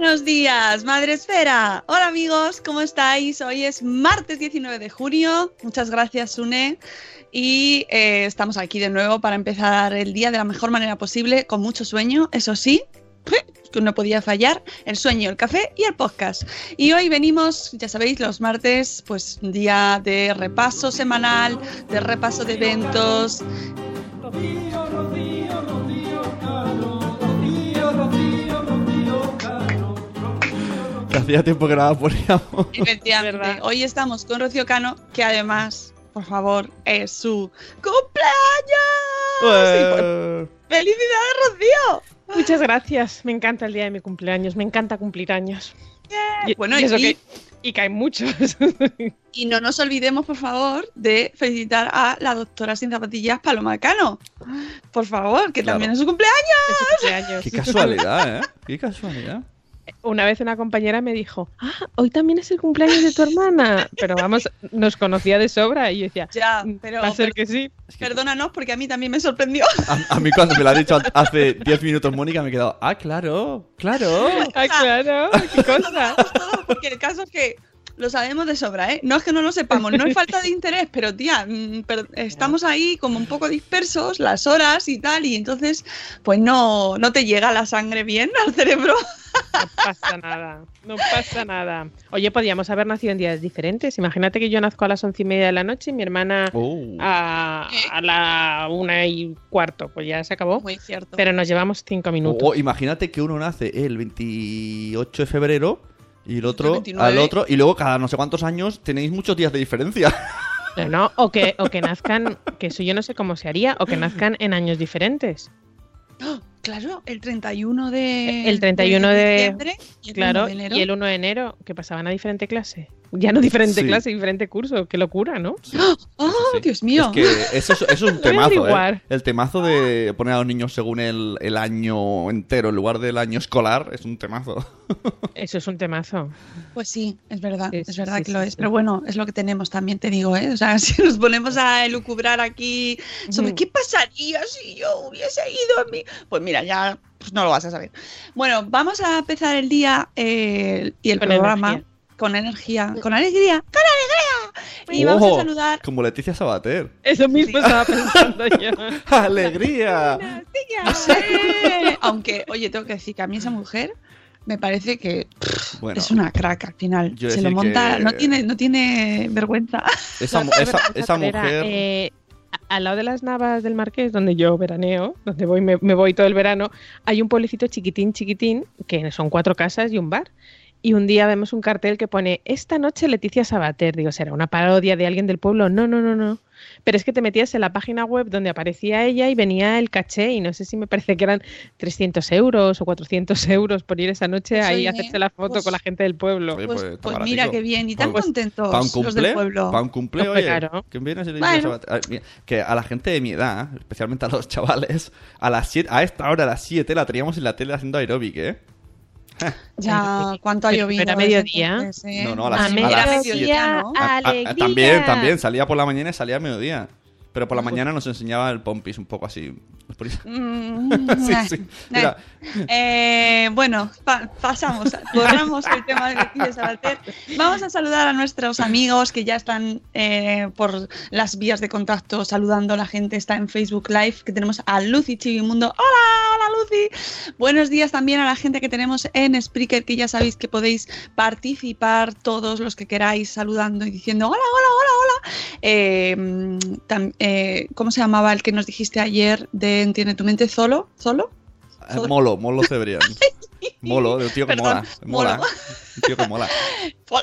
Buenos días, Madre Esfera. Hola amigos, ¿cómo estáis? Hoy es martes 19 de junio. Muchas gracias, Sune. Y eh, estamos aquí de nuevo para empezar el día de la mejor manera posible, con mucho sueño, eso sí, que no podía fallar, el sueño, el café y el podcast. Y hoy venimos, ya sabéis, los martes, pues día de repaso semanal, de repaso de eventos. Hacía tiempo que nada poníamos. Efectivamente, hoy estamos con Rocío Cano, que además, por favor, es su cumpleaños. Y, pues, ¡Felicidades, Rocío! Muchas gracias. Me encanta el día de mi cumpleaños. Me encanta cumplir años. Y, Bueno, y eso y- que, y caen muchos. Y no nos olvidemos, por favor, de felicitar a la doctora sin zapatillas Paloma Cano. Por favor, que Claro. también es su cumpleaños. de su cumpleaños. Qué casualidad, ¿eh? Qué casualidad. Una vez una compañera me dijo, ah, hoy también es el cumpleaños de tu hermana. Pero vamos, nos conocía de sobra y yo decía, Ya, "Mm, pero, va a ser pero- que sí. Perdónanos porque a mí también me sorprendió. a, a mí cuando me lo ha dicho hace 10 minutos Mónica me he quedado, ah, claro, claro. Ay, claro, qué cosa. Porque el caso es que lo sabemos de sobra, ¿eh? No es que no lo sepamos, no es falta de interés, pero tía, mm, pero estamos ahí como un poco dispersos, las horas y tal, y entonces, pues no, no te llega la sangre bien al cerebro. No pasa nada, no pasa nada. Oye, podíamos haber nacido en días diferentes. Imagínate que yo nazco a las once y media de la noche y mi hermana Oh. a, a la una y cuarto. Pues ya se acabó. Muy cierto. Pero nos llevamos cinco minutos. O imagínate que uno nace el 28 de febrero y el otro 29. al otro, y luego cada no sé cuántos años tenéis muchos días de diferencia. No, no, o que, o que nazcan, que eso yo no sé cómo se haría, o que nazcan en años diferentes. Claro, el 31 de, El 31 de- diciembre y el Claro, 1 de enero. y el 1 de enero, que pasaban a diferente clase. Ya no diferente Sí. clase, diferente curso. Qué locura, ¿no? ¡Oh, Sí. Dios mío! Es que eso, es- eso es un temazo, ¿eh? El temazo de poner a los niños según el, el año entero en lugar del año escolar es un temazo. Eso es un temazo. Pues sí, es verdad, Sí, es sí, verdad sí, que lo es. sí. Pero bueno, es lo que tenemos también, te digo, ¿eh? O sea, si nos ponemos a elucubrar aquí sobre qué pasaría si yo hubiese ido a mi... Pues mira, ya pues no lo vas a saber. Bueno, vamos a empezar el día eh, y el Con programa energía. Con energía, con alegría, con alegría. Y vamos a saludar... Como Leticia Sabater. Eso mismo Sí. estaba pensando yo. ¡Alegría! No sé, aunque, oye, tengo que decir que a mí esa mujer me parece que pff, Bueno, es una crack al final. Se lo monta, que- no tiene, no tiene vergüenza. esa, mujer... eh, al lado de las Navas del Marqués, donde yo veraneo, donde voy, me, me voy todo el verano, hay un pueblecito chiquitín, chiquitín, que son cuatro casas y un bar. Y un día vemos un cartel que pone Esta noche Leticia Sabater. Digo, ¿será una parodia de alguien del pueblo? No, no, no, no. Pero es que te metías en la página web donde aparecía ella y venía el caché y no sé si me parece que eran 300 euros o 400 euros por ir esa noche Pues ahí a hacerse la foto pues- con la gente del pueblo. Oye, Pues, pues, pues mira qué bien, y tan Pues, contentos ¿Para un los del cumple? pueblo. ¿Para un cumple? Oye, claro. que Bueno. dices a- a- mira, que a la gente de mi edad, especialmente a los chavales, a las siete, a esta hora, a las 7, la teníamos en la tele haciendo aeróbic, ¿eh? Ya, ¿cuánto ha llovido? pero a mediodía. entonces, eh? No, no, a las, A a mediodía, las. A- a- alegría. también, también, salía por la mañana y salía al mediodía. Pero por la mañana nos enseñaba el pompis un poco así. Mm, Sí, sí. eh. Mira. Eh, bueno, pa- pasamos, borramos el tema de Leticia Sabater. Vamos a saludar a nuestros amigos que ya están eh, por las vías de contacto saludando a la gente. Está en Facebook Live, que tenemos a Lucy Chivimundo. ¡Hola, hola Lucy! Buenos días también a la gente que tenemos en Spreaker, que ya sabéis que podéis participar todos los que queráis saludando y diciendo hola, hola, hola, hola. Eh, tam- eh, ¿Cómo se llamaba el que nos dijiste ayer de Entiende tu mente? ¿Solo? ¿Solo? Eh, Molo, Molo Cebrián. Molo, de un tío que Perdón, mola. Un tío que mola.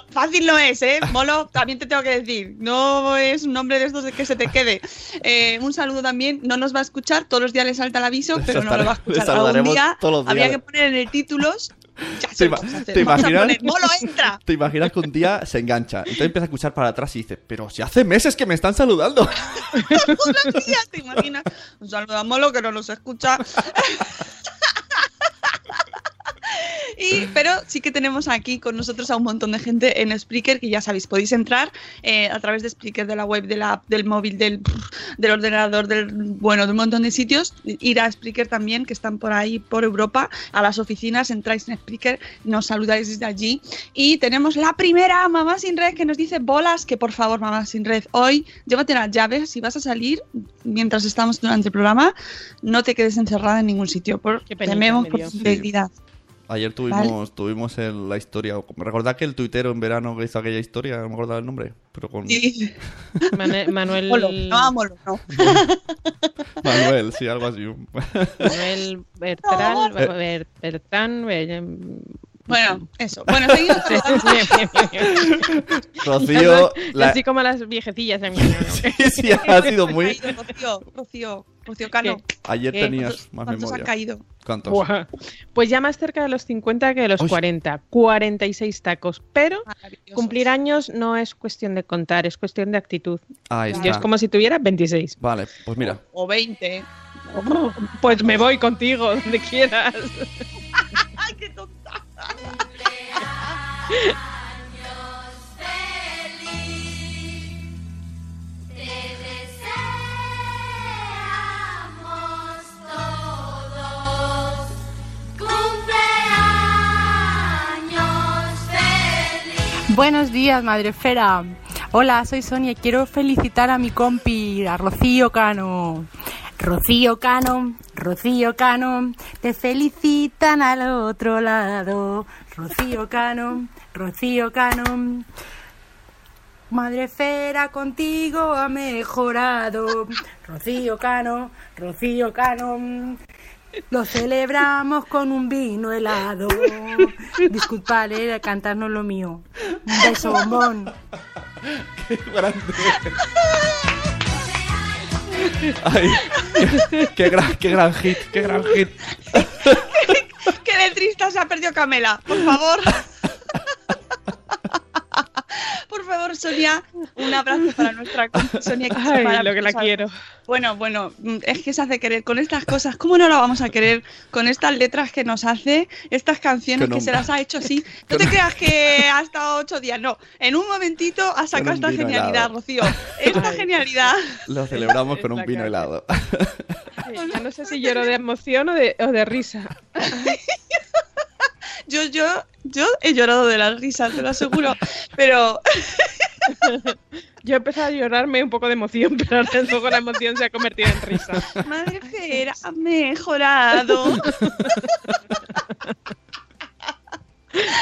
Fácil no es, ¿eh? Molo, también te tengo que decir. No es un nombre de estos de que se te quede. Eh, un saludo también. No nos va a escuchar. Todos los días le salta el aviso, pero no lo va a escuchar. Algún día todos los habría que poner en el títulos. Ya ¿Te, ima- te a imaginas? poner, Molo, entra. ¿Te imaginas que un día se engancha? Entonces empieza a escuchar para atrás y dice, pero si hace meses que me están saludando. Los días, ¿te imaginas? Un saludo a Molo que no nos escucha. Y, pero sí que tenemos aquí con nosotros a un montón de gente en Spreaker, que ya sabéis, podéis entrar eh, a través de Spreaker, de la web, de la app, del móvil, del, del ordenador, del bueno, de un montón de sitios. Ir a Spreaker también, que están por ahí, por Europa, a las oficinas, entráis en Spreaker, nos saludáis desde allí. Y tenemos la primera, Mamá Sin Red, que nos dice bolas, que por favor, Mamá Sin Red, hoy llévate las llaves, si vas a salir mientras estamos durante el programa, no te quedes encerrada en ningún sitio, por, tememos me por tu integridad. Ayer tuvimos, tuvimos el- la historia. ¿Recordad que el tuitero en verano que hizo aquella historia? No me acordaba el nombre. Pero con Sí. Manuel, Molo, no, Molo, no. Manuel, sí, algo así. Manuel Bertrán, No. Ber- Bertrán, Ber- Bueno, eso. Bueno, seguimos. Rocío, la- Así como las viejecillas. sí, sí, ha sido muy... Caído, Rocío, Rocío, Rocío Cano. Ayer ¿Qué? tenías más ¿Cuántos memoria. han caído? ¿Cuántos? Buah. Pues ya más cerca de los 50 que de los Uy. 40. 46 tacos. Pero cumplir años no es cuestión de contar, es cuestión de actitud. Ahí Yo está. es como si tuviera 26. Vale, pues mira. O 20. Pues me voy contigo, donde quieras. Buenos días, Madre Esfera. Hola, soy Sonia y quiero felicitar a mi compi, a Rocío Cano. Rocío Cano, Rocío Cano, te felicitan al otro lado. Rocío Cano, Rocío Cano. Madre Esfera contigo ha mejorado. Rocío Cano, Rocío Cano. Lo celebramos con un vino helado. Disculpad, eh, cantar no es lo mío. Un beso, bombón. ¡Qué grande! Ay, qué, qué gran, qué gran hit, qué gran hit. ¡Qué letrista se ha perdido Camela! Por favor. Por favor, Sonia, un abrazo para nuestra Sonia. Que Ay, lo que la quiero. Bueno, bueno, es que se hace querer con estas cosas. ¿Cómo no la vamos a querer con estas letras que nos hace, estas canciones Que se las ha hecho así? No te creas que ha estado ocho días, no. En un momentito ha sacado esta genialidad, helado. Rocío. Esta genialidad. Lo celebramos con un vino cara. helado. No sé si lloro de emoción o de, o de risa. Yo, yo, yo he llorado de la risa, te lo aseguro. Pero Yo he empezado a llorarme un poco de emoción, pero ahora luego la emoción se ha convertido en risa. Madre Fera, ha mejorado.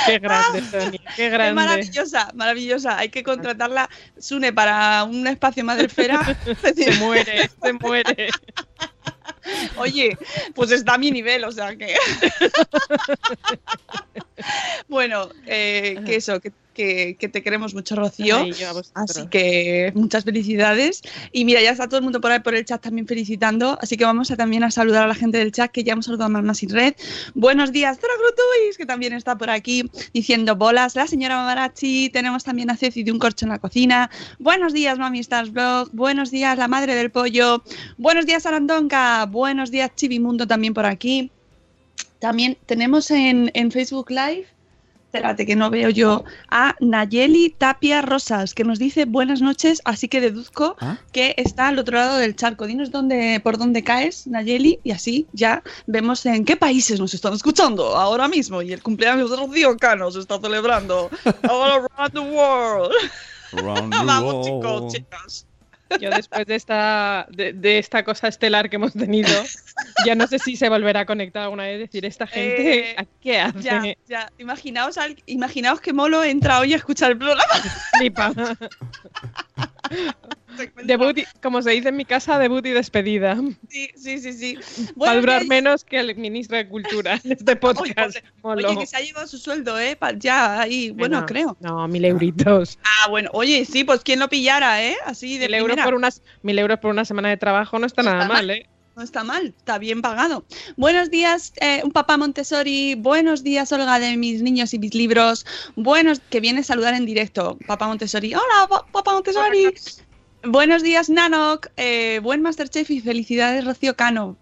Qué grande, Sonia, qué Es grande. maravillosa, maravillosa. Hay que contratarla, Sune, para un espacio Madre Esfera. Se muere, se muere. Oye, pues está a mi nivel, o sea que. Bueno, eh, que eso, que, que- que te queremos mucho, Rocío. Ay. Así que muchas felicidades. Y mira, ya está todo el mundo por ahí por el chat también felicitando. Así que vamos a también a saludar a la gente del chat, que ya hemos saludado a Mamá Sin Red. Buenos días, Trogrutuis, que también está por aquí diciendo bolas. La señora Mamarachi. Tenemos también a Ceci de un corcho en la cocina. Buenos días, Mami Stars Blog. Buenos días, la madre del pollo. Buenos días, Arandonca. Buenos días, Chivimundo también por aquí. También tenemos en, en Facebook Live, espérate que no veo yo, a Nayeli Tapia Rosas, que nos dice buenas noches, así que deduzco ¿Ah? que está al otro lado del charco. Dinos dónde, por dónde caes, Nayeli, y así ya vemos en qué países nos están escuchando ahora mismo. Y el cumpleaños de Rocío Cano se está celebrando all around the world. Around the Vamos, world. chicos, chicas. Yo después de esta, de, de esta cosa estelar que hemos tenido, ya no sé si se volverá a conectar alguna vez. decir, esta gente, Eh, ¿a ¿qué hace? Ya, ya. Imaginaos, al- imaginaos que Molo entra hoy a escuchar el programa. Flipa. Debut, y- como se dice en mi casa, debut y despedida. Sí, sí, sí, sí. Va a durar menos que el ministro de Cultura en este podcast. Oye, que se ha llevado su sueldo, ¿eh? Ya, ahí, bueno, No, creo. No, mil euritos. Ah, bueno, oye, sí, pues quién lo pillara, ¿eh? Así de Mil euros, por unas, mil euros por una semana de trabajo no está nada mal, ¿eh? No está mal, está bien pagado. Buenos días, eh, un papá Montessori. Buenos días, Olga, de mis niños y mis libros. Buenos, que viene a saludar en directo, papá Montessori. Hola, pa- papá Montessori. Buenos días, Nanok. Eh, buen Masterchef y felicidades, Rocío Cano.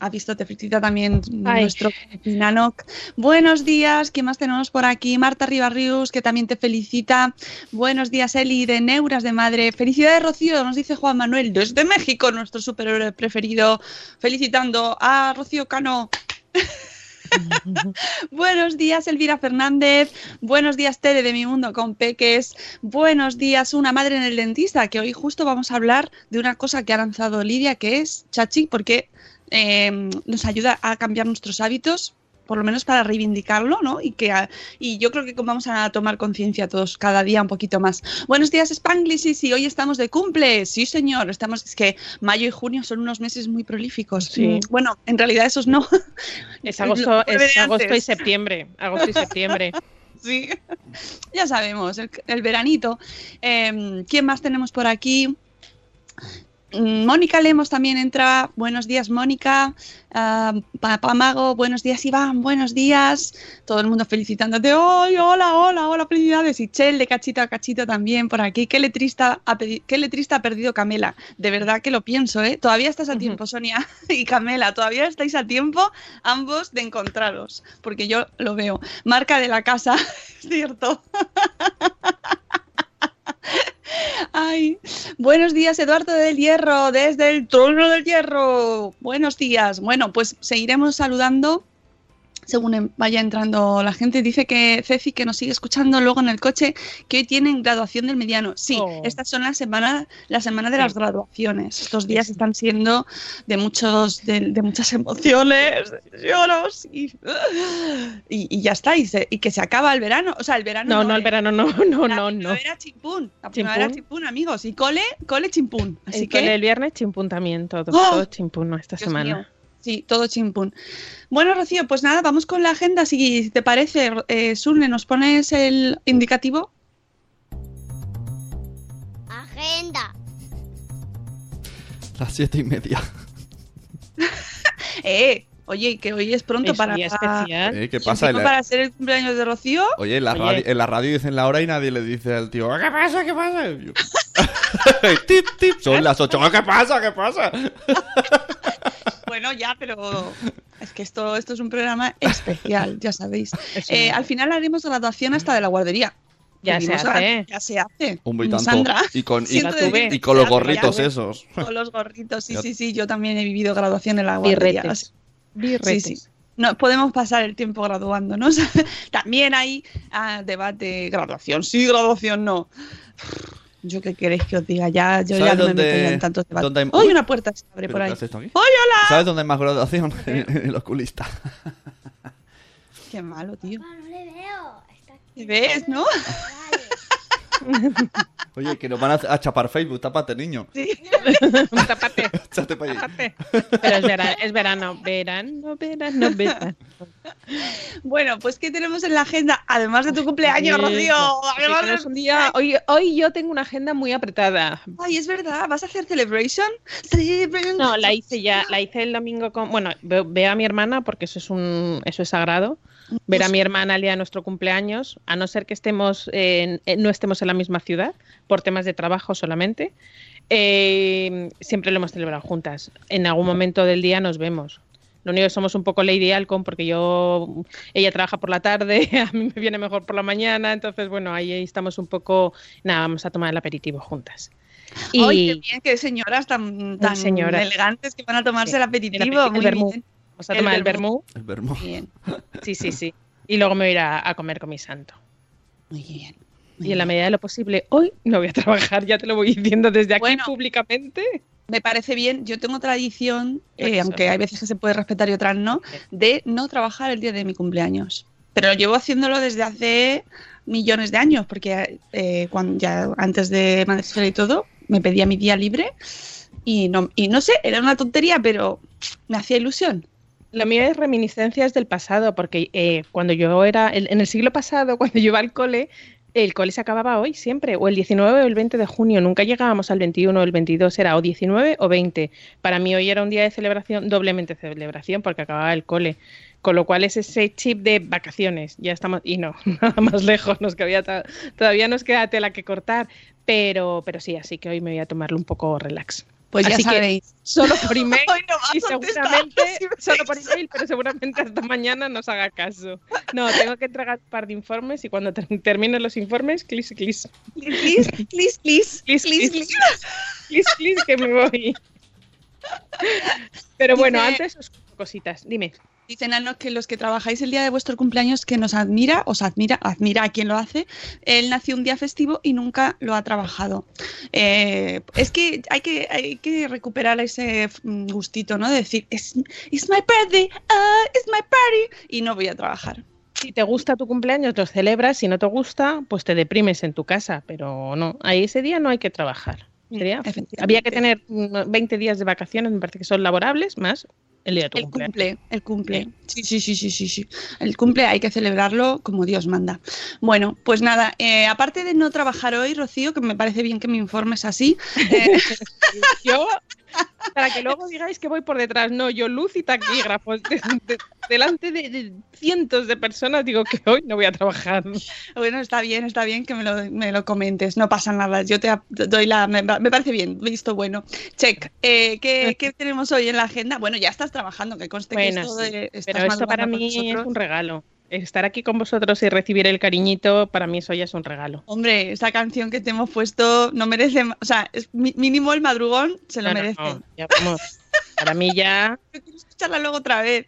Ha visto, te felicita también Ay. nuestro Nanok. Buenos días, ¿quién más tenemos por aquí? Marta Ribarrius, que también te felicita. Buenos días, Eli, de Neuras de Madre. Felicidades, Rocío, nos dice Juan Manuel, desde México, nuestro superhéroe preferido. Felicitando a Rocío Cano. Buenos días, Elvira Fernández. Buenos días, Tere de Mi Mundo con Peques. Buenos días, una madre en el dentista, que hoy justo vamos a hablar de una cosa que ha lanzado Lidia, que es Chachi, porque eh, nos ayuda a cambiar nuestros hábitos, por lo menos para reivindicarlo, ¿no? Y, que, a- y yo creo que vamos a tomar conciencia todos cada día un poquito más. Buenos días, Spanglish. Sí, sí, hoy estamos de cumple. Sí, señor. Estamos, es que mayo y junio son unos meses muy prolíficos. Sí. Mm, Bueno, en realidad esos no. Es agosto, es agosto y septiembre. Agosto y septiembre. Sí, ya sabemos, el, el veranito. Eh, ¿Quién más tenemos por aquí? Mm, Mónica Lemos también entra. Buenos días, Mónica. Ah, Papá Mago, buenos días, Iván. Buenos días. Todo el mundo felicitándote. ¡Ay, hola, hola, hola! Felicidades. Y Chel de cachito a cachito también por aquí. ¿Qué letrista, ha ¿Qué letrista ha perdido Camela? De verdad que lo pienso, ¿eh? Todavía estás a tiempo, Sonia y Camela. Todavía estáis a tiempo ambos de encontraros. Porque yo lo veo. Marca de la casa, es cierto. Ay, buenos días Eduardo del Hierro, desde el trono del Hierro. Buenos días. Bueno, pues seguiremos saludando según vaya entrando la gente. Dice que Ceci, que nos sigue escuchando luego en el coche, que hoy tienen graduación del mediano. Sí, Oh. estas son las semanas la semana de las graduaciones. Estos días están siendo de muchos de, de muchas emociones, lloros y, y, y ya está. Y, se- y que se acaba el verano. O sea, el verano. No, no, el verano no, no, la no, no. primavera chimpún. La primavera Chimpún. chimpún, amigos. Y cole, cole chimpún. Así El que. cole el viernes chimpún también, todo, ¡Oh! todo chimpún esta Dios semana. mío. Sí, todo chimpún. Bueno, Rocío, pues nada, vamos con la agenda. Si te parece, eh, Surne, ¿nos pones el indicativo? Agenda. Las siete y media. Eh, oye, que hoy es pronto Es para. día especial. Eh, ¿Qué ¿es pasa? la- para ser el cumpleaños de Rocío? Oye, en la, Oye. radio, en la radio dicen la hora y nadie le dice al tío, ¿qué pasa? ¿Qué pasa? Yo, tip, tip, son las ocho. ¿Qué pasa? ¿Qué pasa? Bueno, ya, pero es que esto, esto es un programa especial, ya sabéis. Eh, al final haremos graduación hasta de la guardería. Ya se a- hace. Ya se hace. Un y. Sandra. Y con, y, siento La tuve. decirte y con los gorritos ya- esos. Con los gorritos, sí, sí, sí. Yo también he vivido graduación en la guardería. Birretes. Sí, sí. No, podemos pasar el tiempo graduándonos. También hay ah, debate, graduación sí, graduación no. Yo qué queréis que os diga, ya, yo ya ¿Sabes no dónde- me meto en tantos debates. hay- ¡Uy, Uy! una puerta se abre ¿Pero por ahí! ¿Sabes dónde hay más graduación? En el oculista. Qué malo, tío. No, no le veo. Está aquí. ¿Ves, no? Oye, que nos van a, a chapar Facebook, tápate, niño. Sí. Tápate, para allí. tápate. Pero es verano, es verano, verano, verano, verano. Bueno, pues ¿qué tenemos en la agenda? Además de tu cumpleaños, Rocío. Además de... un día, hoy, hoy yo tengo una agenda muy apretada. Ay, es verdad, ¿vas a hacer celebration? Celebration. No, la hice ya, la hice el domingo con, bueno, veo, veo a mi hermana porque eso es un, eso es sagrado. Ver a mi hermana el día de nuestro cumpleaños, a no ser que estemos, en- en- no estemos en la misma ciudad por temas de trabajo solamente, eh, siempre lo hemos celebrado juntas. En algún momento del día nos vemos. Lo único que somos un poco Lady Alcon porque yo, ella trabaja por la tarde, a mí me viene mejor por la mañana, entonces bueno, ahí estamos un poco, nada, vamos a tomar el aperitivo juntas. Y Ay, qué bien, qué señoras tan, tan señoras. elegantes que van a tomarse Sí. el aperitivo. El muy bien. Vamos a tomar el vermú. El vermú. Bien. Sí, sí, sí. Y luego me voy a ir a, a comer con mi santo. Muy bien. Y en la medida de lo posible, hoy no voy a trabajar, ya te lo voy diciendo desde aquí Bueno. públicamente. Me parece bien. Yo tengo tradición, eh, aunque hay veces que se puede respetar y otras no, de no trabajar el día de mi cumpleaños. Pero llevo haciéndolo desde hace millones de años, porque eh, cuando ya antes de Madresfera y todo, me pedía mi día libre y no, y no sé, era una tontería, pero me hacía ilusión. Lo mío es reminiscencias del pasado, porque eh, cuando yo era, en el siglo pasado, cuando yo iba al cole, el cole se acababa hoy siempre, o el 19 o el 20 de junio, nunca llegábamos al 21 o el 22, era o 19 o 20. Para mí hoy era un día de celebración, doblemente celebración, porque acababa el cole. Con lo cual es ese chip de vacaciones, ya estamos, y no, nada más lejos, nos queda, todavía nos queda tela que cortar, pero, pero sí, así que hoy me voy a tomarlo un poco relax. Pues ya Así que sabéis. solo por email no y seguramente solo por email, pero seguramente hasta mañana nos haga caso. No, tengo que entregar un par de informes y cuando ter- termine los informes, clis, clis. Please, please, please, Clis, please, clis, clis, clis, que me voy. Pero bueno, antes os cositas. Dime. Dicen Anos que los que trabajáis el día de vuestro cumpleaños que nos admira, os admira, admira a quien lo hace. Él nació un día festivo y nunca lo ha trabajado. Eh, es que hay que hay que recuperar ese mm, gustito, ¿no? De decir, it's, it's my birthday, ah, it's my party y no voy a trabajar. Si te gusta tu cumpleaños, lo celebras. Si no te gusta, pues te deprimes en tu casa. Pero no, ahí ese día no hay que trabajar. Sería- había que tener mm, 20 días de vacaciones, me parece que son laborables, más el día de tu El cumple, el cumple. Sí, sí, sí, sí, sí, sí. El cumple hay que celebrarlo como Dios manda. Bueno, pues nada, eh, aparte de no trabajar hoy, Rocío, que me parece bien que me informes así, eh, Yo, para que luego digáis que voy por detrás, no, yo luz y taquígrafos de- de- delante de, de cientos de personas digo que hoy no voy a trabajar. Bueno, está bien, está bien que me lo, me lo comentes, no pasa nada. Yo te doy la. Me, me parece bien, visto bueno. Check. Eh, ¿qué, qué tenemos hoy en la agenda? Bueno, ya estás trabajando, que conste que Bueno, esto sí, estás pero esto para mí es un regalo. Estar aquí con vosotros y recibir el cariñito, para mí eso ya es un regalo. Hombre, esa canción que te hemos puesto no merece. O sea, es mínimo el madrugón se lo No, merece. no, ya vamos. Para mí ya Yo quiero escucharla luego otra vez.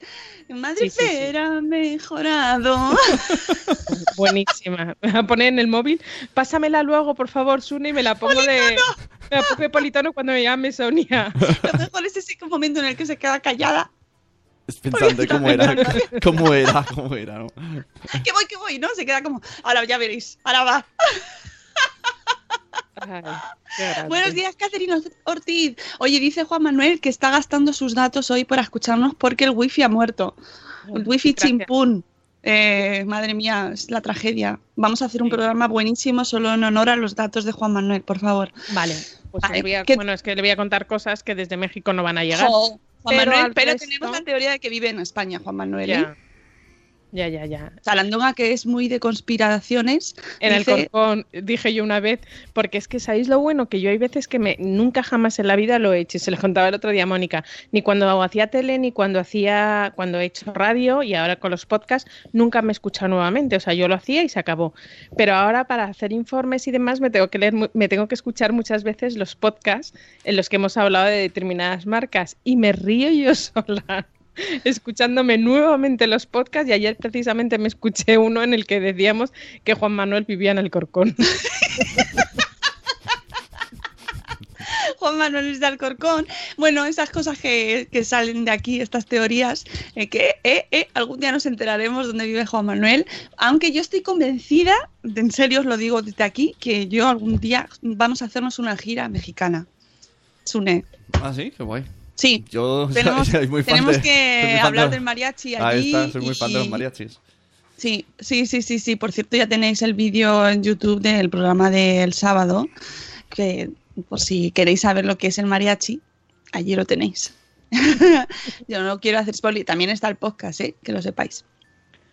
Madre Sí, sí, sí. Fera, mejorado. buenísima. Me voy a poner en el móvil. Pásamela luego, por favor, Sune, y me la pongo de. Me la pongo de politono cuando me llame Sonia. Lo mejor es ese momento en el que se queda callada. Pensando cómo era, cómo era, cómo era, ¿no? Que voy, que voy, ¿no? Se queda como. Ahora ya veréis, ahora va. Ay. Buenos días, Caterina Ortiz. Oye, dice Juan Manuel que está gastando sus datos hoy para escucharnos porque el wifi ha muerto. El wifi Gracias. chimpún. Eh, madre mía, es la tragedia. Vamos a hacer un Sí. programa buenísimo solo en honor a los datos de Juan Manuel, por favor. Vale, pues Vale, le voy a- ¿qué- bueno, es que le voy a contar cosas que desde México no van a llegar. Jo, Juan Pero Manuel, pero resto- tenemos la teoría de que vive en España, Juan Manuel. ¿eh? Ya. Ya, ya. Salandonga, que es muy de conspiraciones. En dice- el Corcón, dije yo una vez, porque es que sabéis lo bueno, que yo hay veces que me nunca jamás en la vida lo he hecho, y se lo contaba el otro día a Mónica, ni cuando hacía tele, ni cuando hacía, cuando he hecho radio y ahora con los podcasts, nunca me he escuchado nuevamente, o sea, yo lo hacía y se acabó. Pero ahora para hacer informes y demás me tengo que leer, me tengo que escuchar muchas veces los podcasts en los que hemos hablado de determinadas marcas y me río yo sola. escuchándome nuevamente los podcasts y ayer precisamente me escuché uno en el que decíamos que Juan Manuel vivía en el Corcón. Juan Manuel es de Alcorcón. Bueno, esas cosas que, que salen de aquí, estas teorías, eh, que eh, eh, algún día nos enteraremos dónde vive Juan Manuel. Aunque yo estoy convencida, en serio os lo digo desde aquí, que yo algún día vamos a hacernos una gira mexicana. Sune. Ah, sí, qué guay. Sí, Yo tenemos, soy muy fan tenemos de- que muy fan hablar de- del mariachi allí. Ahí está, soy muy fan de los y- mariachis. Sí, sí, sí, sí, sí. Por cierto, ya tenéis el vídeo en YouTube del programa del sábado, que por si queréis saber lo que es el mariachi, allí lo tenéis. Yo no quiero hacer spoiler. También está el podcast, ¿eh? que lo sepáis.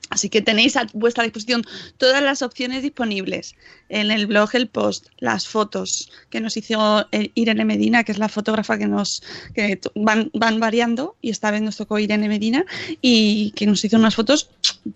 Así que tenéis a vuestra disposición todas las opciones disponibles en el blog, el post, las fotos que nos hizo eh, Irene Medina, que es la fotógrafa que nos que van, van variando y esta vez nos tocó Irene Medina y que nos hizo unas fotos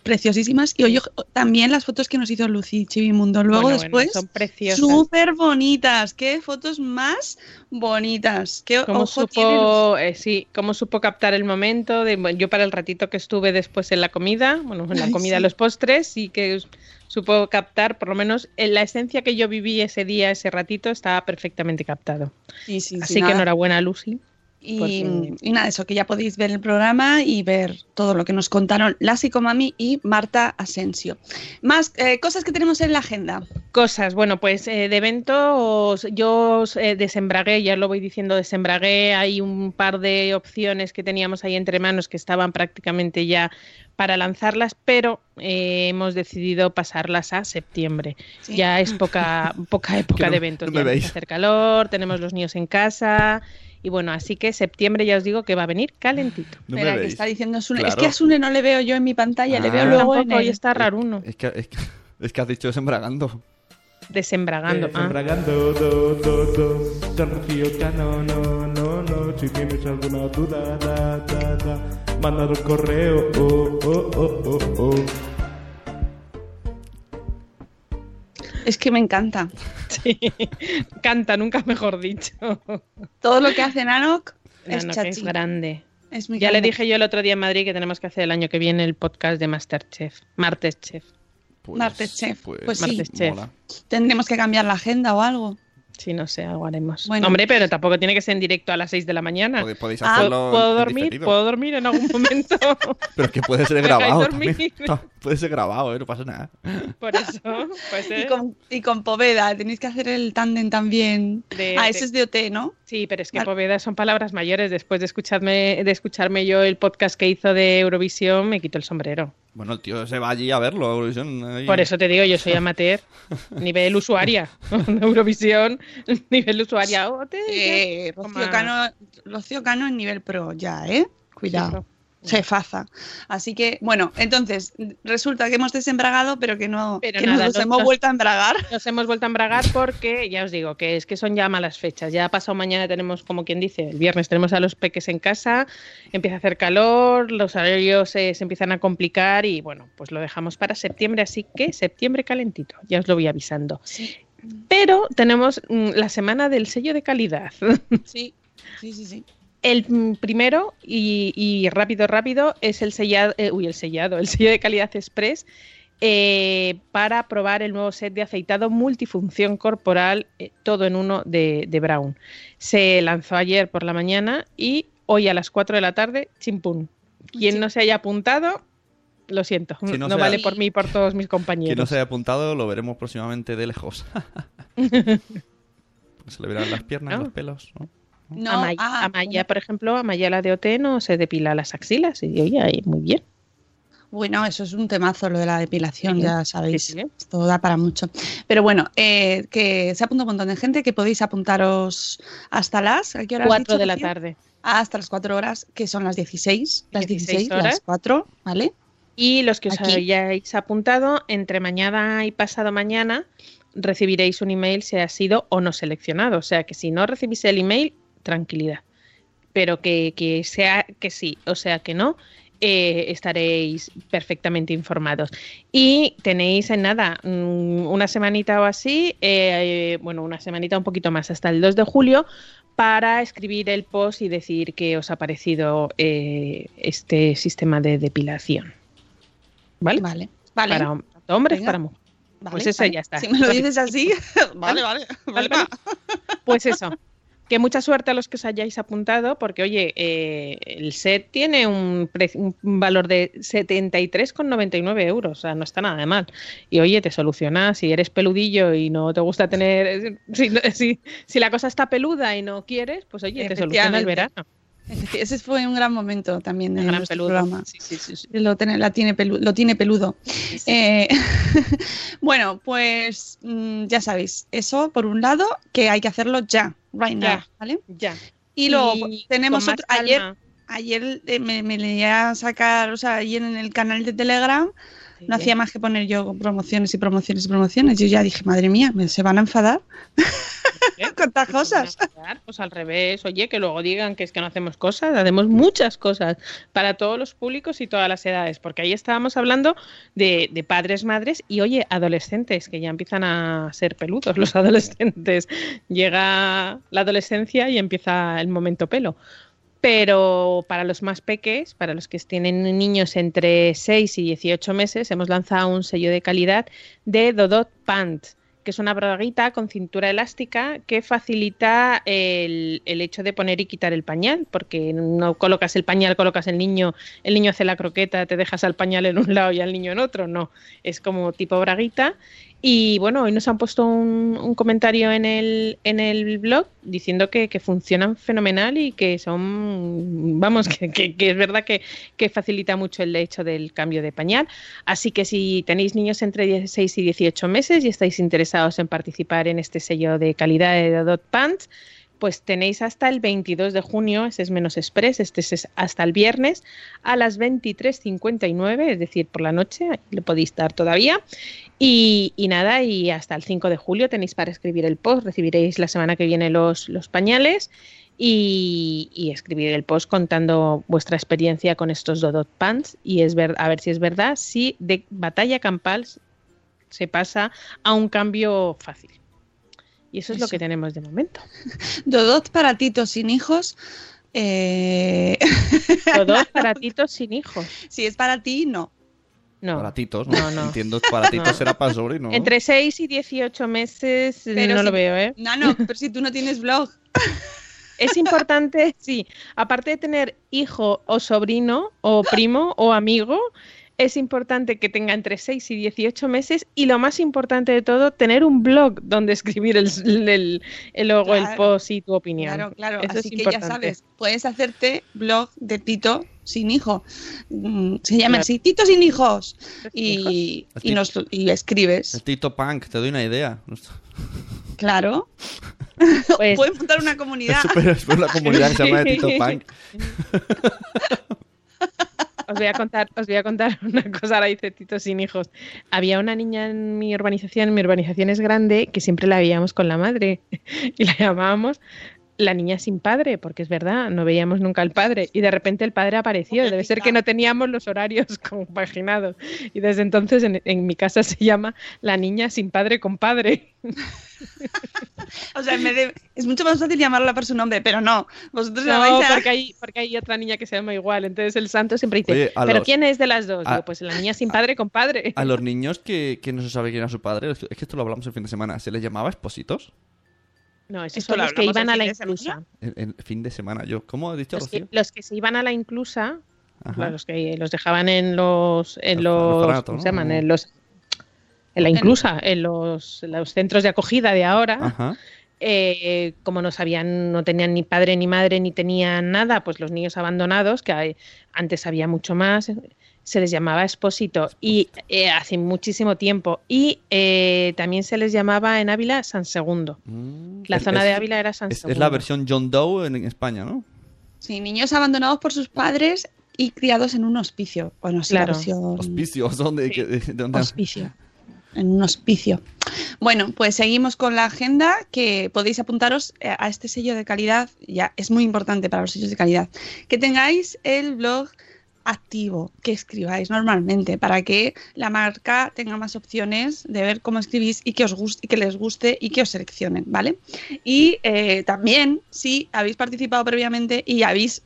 preciosísimas y hoy también las fotos que nos hizo Lucy Chivimundo. Luego Bueno, bueno, después son preciosas. súper bonitas, qué fotos más bonitas, qué ¿Cómo ojo supo, eh, sí, cómo supo captar el momento? De, bueno, yo para el ratito que estuve después en la comida, bueno, en la Ay, comida, sí. los postres, sí que supo captar, por lo menos en la esencia que yo viví ese día, ese ratito, estaba perfectamente captado. Sí, sí, sí, Así que nada. enhorabuena, Lucy. Y, porque- y nada, eso que ya podéis ver el programa y ver todo lo que nos contaron la psicomami y Marta Asensio. Más eh, cosas que tenemos en la agenda. Cosas, bueno, pues eh, de eventos yo os, eh, desembragué, ya os lo voy diciendo, desembragué, hay un par de opciones que teníamos ahí entre manos que estaban prácticamente ya para lanzarlas, pero eh, hemos decidido pasarlas a septiembre. Sí. Ya es poca, poca época no- de eventos, no ya empieza veis. a hacer calor, tenemos los niños en casa y bueno, así que septiembre ya os digo que va a venir calentito. No me Espera, que veis. está diciendo Sune. Es Claro. que a Sune no le veo yo en mi pantalla, le veo Ah. luego en el... está raro uno, Es que, es que, es que has dicho desembragando. desembragando. ah. Desembragando, do, do, do, Don Rocío Cano, no, no, no. Si tienes alguna duda, da, da, da, manda un correo, oh, oh, oh, oh, oh. Es que me encanta. Sí, canta, nunca mejor dicho. Todo lo que hace Nanok es Nano, que es grande. Es muy Ya le dije yo el otro día en Madrid que tenemos que hacer el año que viene el podcast de Masterchef. Martes Pues, Masterchef. Pues, sí, Masterchef. mola. tendremos que cambiar la agenda o algo. Sí, no sé, algo haremos. Bueno. Hombre, pero tampoco tiene que ser en directo a las 6 de la mañana. Podéis- Ah, hacerlo ¿Puedo en dormir? diferido. ¿Puedo dormir en algún momento? Pero es que puede ser ¿Me dejáis grabado también. Puede ser grabado, ¿eh? no pasa nada. Por eso, pues Y eh, con, y con Poveda, tenéis que hacer el tándem también. De- ah, de- ese es de OT, ¿no? Sí, pero es que Vale. Poveda son palabras mayores. Después de escucharme, de escucharme yo el podcast que hizo de Eurovisión, me quito el sombrero. Bueno, el tío se va allí a verlo. a Eurovisión, ahí. Por eso te digo, yo soy amateur, nivel usuaria. Eurovisión, nivel usuaria. Oh, te- Eh. Rocío, Cano, Rocío Cano en nivel pro ya, ¿eh? Cuidado. Se faza. Así que, bueno, entonces, resulta que hemos desembragado, pero que no, Pero que nada, nos no- hemos vuelto a embragar. Nos hemos vuelto a embragar porque, ya os digo, que es que son ya malas fechas. Ya pasado mañana tenemos, como quien dice, el viernes tenemos a los peques en casa, empieza a hacer calor, los horarios se empiezan a complicar y bueno, pues lo dejamos para septiembre, así que septiembre calentito, ya os lo voy avisando. Pero tenemos mm, la semana del sello de calidad. Sí, sí, sí, sí. El mm, primero y, y rápido, rápido es el sellado, eh, uy, el sellado, el sello de calidad express eh, para probar el nuevo set de afeitado multifunción corporal, eh, todo en uno de, de Brown. Se lanzó ayer por la mañana y hoy a las 4 de la tarde, chimpún. Quien Sí. no se haya apuntado, lo siento, Si no vale por mí y por todos mis compañeros. Quien no se haya apuntado lo veremos próximamente de lejos. se le verán las piernas, No. los pelos. ¿no? No, Amaya, ah, Amaya, por ejemplo, Amaya la de OT no se depila las axilas y oye, muy bien. Bueno, eso es un temazo, lo de la depilación, Sí, ya sabéis. sí, sí. Esto da para mucho. Pero bueno, eh, que se apunta un montón de gente, que podéis apuntaros hasta las... ¿a qué hora has 4 dicho, de la tarde. Ah, hasta las 4 horas, que son las 16. Las 16 16, horas. las 4, ¿vale? Y los que os Aquí. hayáis apuntado, entre mañana y pasado mañana recibiréis un email si ha sido o no seleccionado. O sea que si no recibís el email, tranquilidad. Pero que, que sea que sí, o sea que no, eh, estaréis perfectamente informados. Y tenéis en nada mm, una semanita o así, eh, bueno, una semanita un poquito más, hasta el 2 de julio, para escribir el post y decir qué os ha parecido eh, este sistema de depilación. ¿Vale? Vale, vale. Para hombres, Venga. para mujeres. vale, pues eso vale. ya está. Si me lo dices así, vale, vale. Vale, vale. Pues eso. Que mucha suerte a los que os hayáis apuntado, porque oye, eh, el set tiene un, pre- un valor de 73,99 euros, o sea, no está nada de mal. Y oye, te soluciona si eres peludillo y no te gusta tener. Si, si, si la cosa está peluda y no quieres, pues oye, te soluciona el verano. Ese fue un gran momento también de El programa. Sí, sí, sí. Lo, tiene, la tiene pelu- lo tiene peludo. Eh, bueno, pues mm, ya sabéis, eso por un lado, que hay que hacerlo ya, right now. ¿vale? Ya. Y luego Y tenemos otro, ayer, ayer eh, me, me leía sacar, o sea, ayer en el canal de Telegram no hacía más que poner yo promociones y promociones y promociones. Yo ya dije, madre mía, ¿me- ¿se van a enfadar? Con estas cosas. Pues al revés, oye, que luego digan que es que no hacemos cosas, hacemos muchas cosas para todos los públicos y todas las edades, porque ahí estábamos hablando de, de padres, madres y, oye, adolescentes, que ya empiezan a ser peludos los adolescentes. Llega la adolescencia y empieza el momento pelo. Pero para los más peques, para los que tienen niños entre 6 y 18 meses, hemos lanzado un sello de calidad de Dodot Pant, que es una braguita con cintura elástica que facilita el, el hecho de poner y quitar el pañal, porque no colocas el pañal, colocas el niño, el niño hace la croqueta, te dejas al pañal en un lado y al niño en otro, no, es como tipo braguita. Y bueno, hoy nos han puesto un, un comentario en el, en el blog diciendo que, funcionan fenomenal y que son, vamos, que, que- que es verdad que, que facilita mucho el hecho del cambio de pañal. Así que si tenéis niños entre 16 y 18 meses y estáis interesados en participar en este sello de calidad de Dot Pants, pues tenéis hasta el 22 de junio, ese es menos express, este es hasta el viernes a las 23.59, es decir, por la noche, le podéis dar todavía. Y, nada, y hasta el 5 de julio tenéis para escribir el post, recibiréis la semana que viene los, pañales y, y escribir el post contando vuestra experiencia con estos Dodot Pants y es ver, a ver si es verdad, si de batalla campal se pasa a un cambio fácil. Y eso es lo que tenemos de momento. Dodot para titos sin hijos. eh, Dodot para titos sin hijos. Si es para ti, no. No. Baratitos, ¿no? No, no. Entiendo, baratitos No. será para sobrino. ¿no? Entre 6 y 18 meses Pero no si- lo veo, ¿eh? No, no, pero si tú no tienes blog. Es importante, sí, aparte de tener hijo o sobrino o primo o amigo, es importante que tenga entre 6 y 18 meses y lo más importante de todo, tener un blog donde escribir el, el, el logo, el post y tu opinión. Claro, claro. Eso Así es que ya sabes, puedes hacerte blog de Tito sin hijo. Mm, Se llama Claro. así, Tito sin hijos. Y, hijos. y, nos, y escribes. El Tito Punk, te doy una idea. Claro. Pues- Puedes montar una comunidad. Es súper- es una comunidad que se llama de Tito Punk. Os voy a contar, os voy a contar una cosa, ahora dice Tito sin hijos. Había una niña en mi urbanización, mi urbanización es grande, que siempre la veíamos con la madre y la llamábamos la niña sin padre, porque es verdad, no veíamos nunca al padre y de repente el padre apareció. Debe ser que no teníamos los horarios compaginados y desde entonces en, en mi casa se llama la niña sin padre con padre. O sea, en vez de- es mucho más fácil llamarla por su nombre, pero no. Vosotros No, llamáis a- porque hay, porque hay otra niña que se llama igual. Entonces el santo siempre dice, Oye, ¿pero los- quién es de las dos? a- Digo, pues la niña sin padre con padre. A los niños que, que no se sabe quién era su padre, es que esto lo hablamos el fin de semana, ¿se les llamaba espositos? No, esos Esto son lo los que iban a la inclusa. El, el fin de semana, yo. ¿Cómo has dicho, Los que, Rocío? los que se iban a la inclusa, Ajá. los que los dejaban en los, en Los- los los, orfanatos, ¿cómo ¿no? se llaman? En los, en la inclusa, en los, en los centros de acogida de ahora. Ajá. eh, como no sabían, no tenían ni padre ni madre ni tenían nada, pues los niños abandonados, que hay- antes había mucho más, se les llamaba expósito y eh, hace muchísimo tiempo. Y eh, también se les llamaba en Ávila San Segundo. La Mm. Es- zona es- de Ávila era San Es, Segundo. es la versión John Doe en, en España, ¿no? Sí, niños abandonados por sus padres y criados en un hospicio. Bueno, sí, la Claro. versión- Hospicios, ¿dónde? que- de- de dónde- Hospicio. En un hospicio. Bueno, pues seguimos con la agenda que podéis apuntaros eh, a este sello de calidad. Ya es muy importante para los sellos de calidad. Que tengáis el blog activo, que escribáis normalmente, para que la marca tenga más opciones de ver cómo escribís y que os guste, y que les guste y que os seleccionen, ¿vale? Y eh, también, si habéis participado previamente y habéis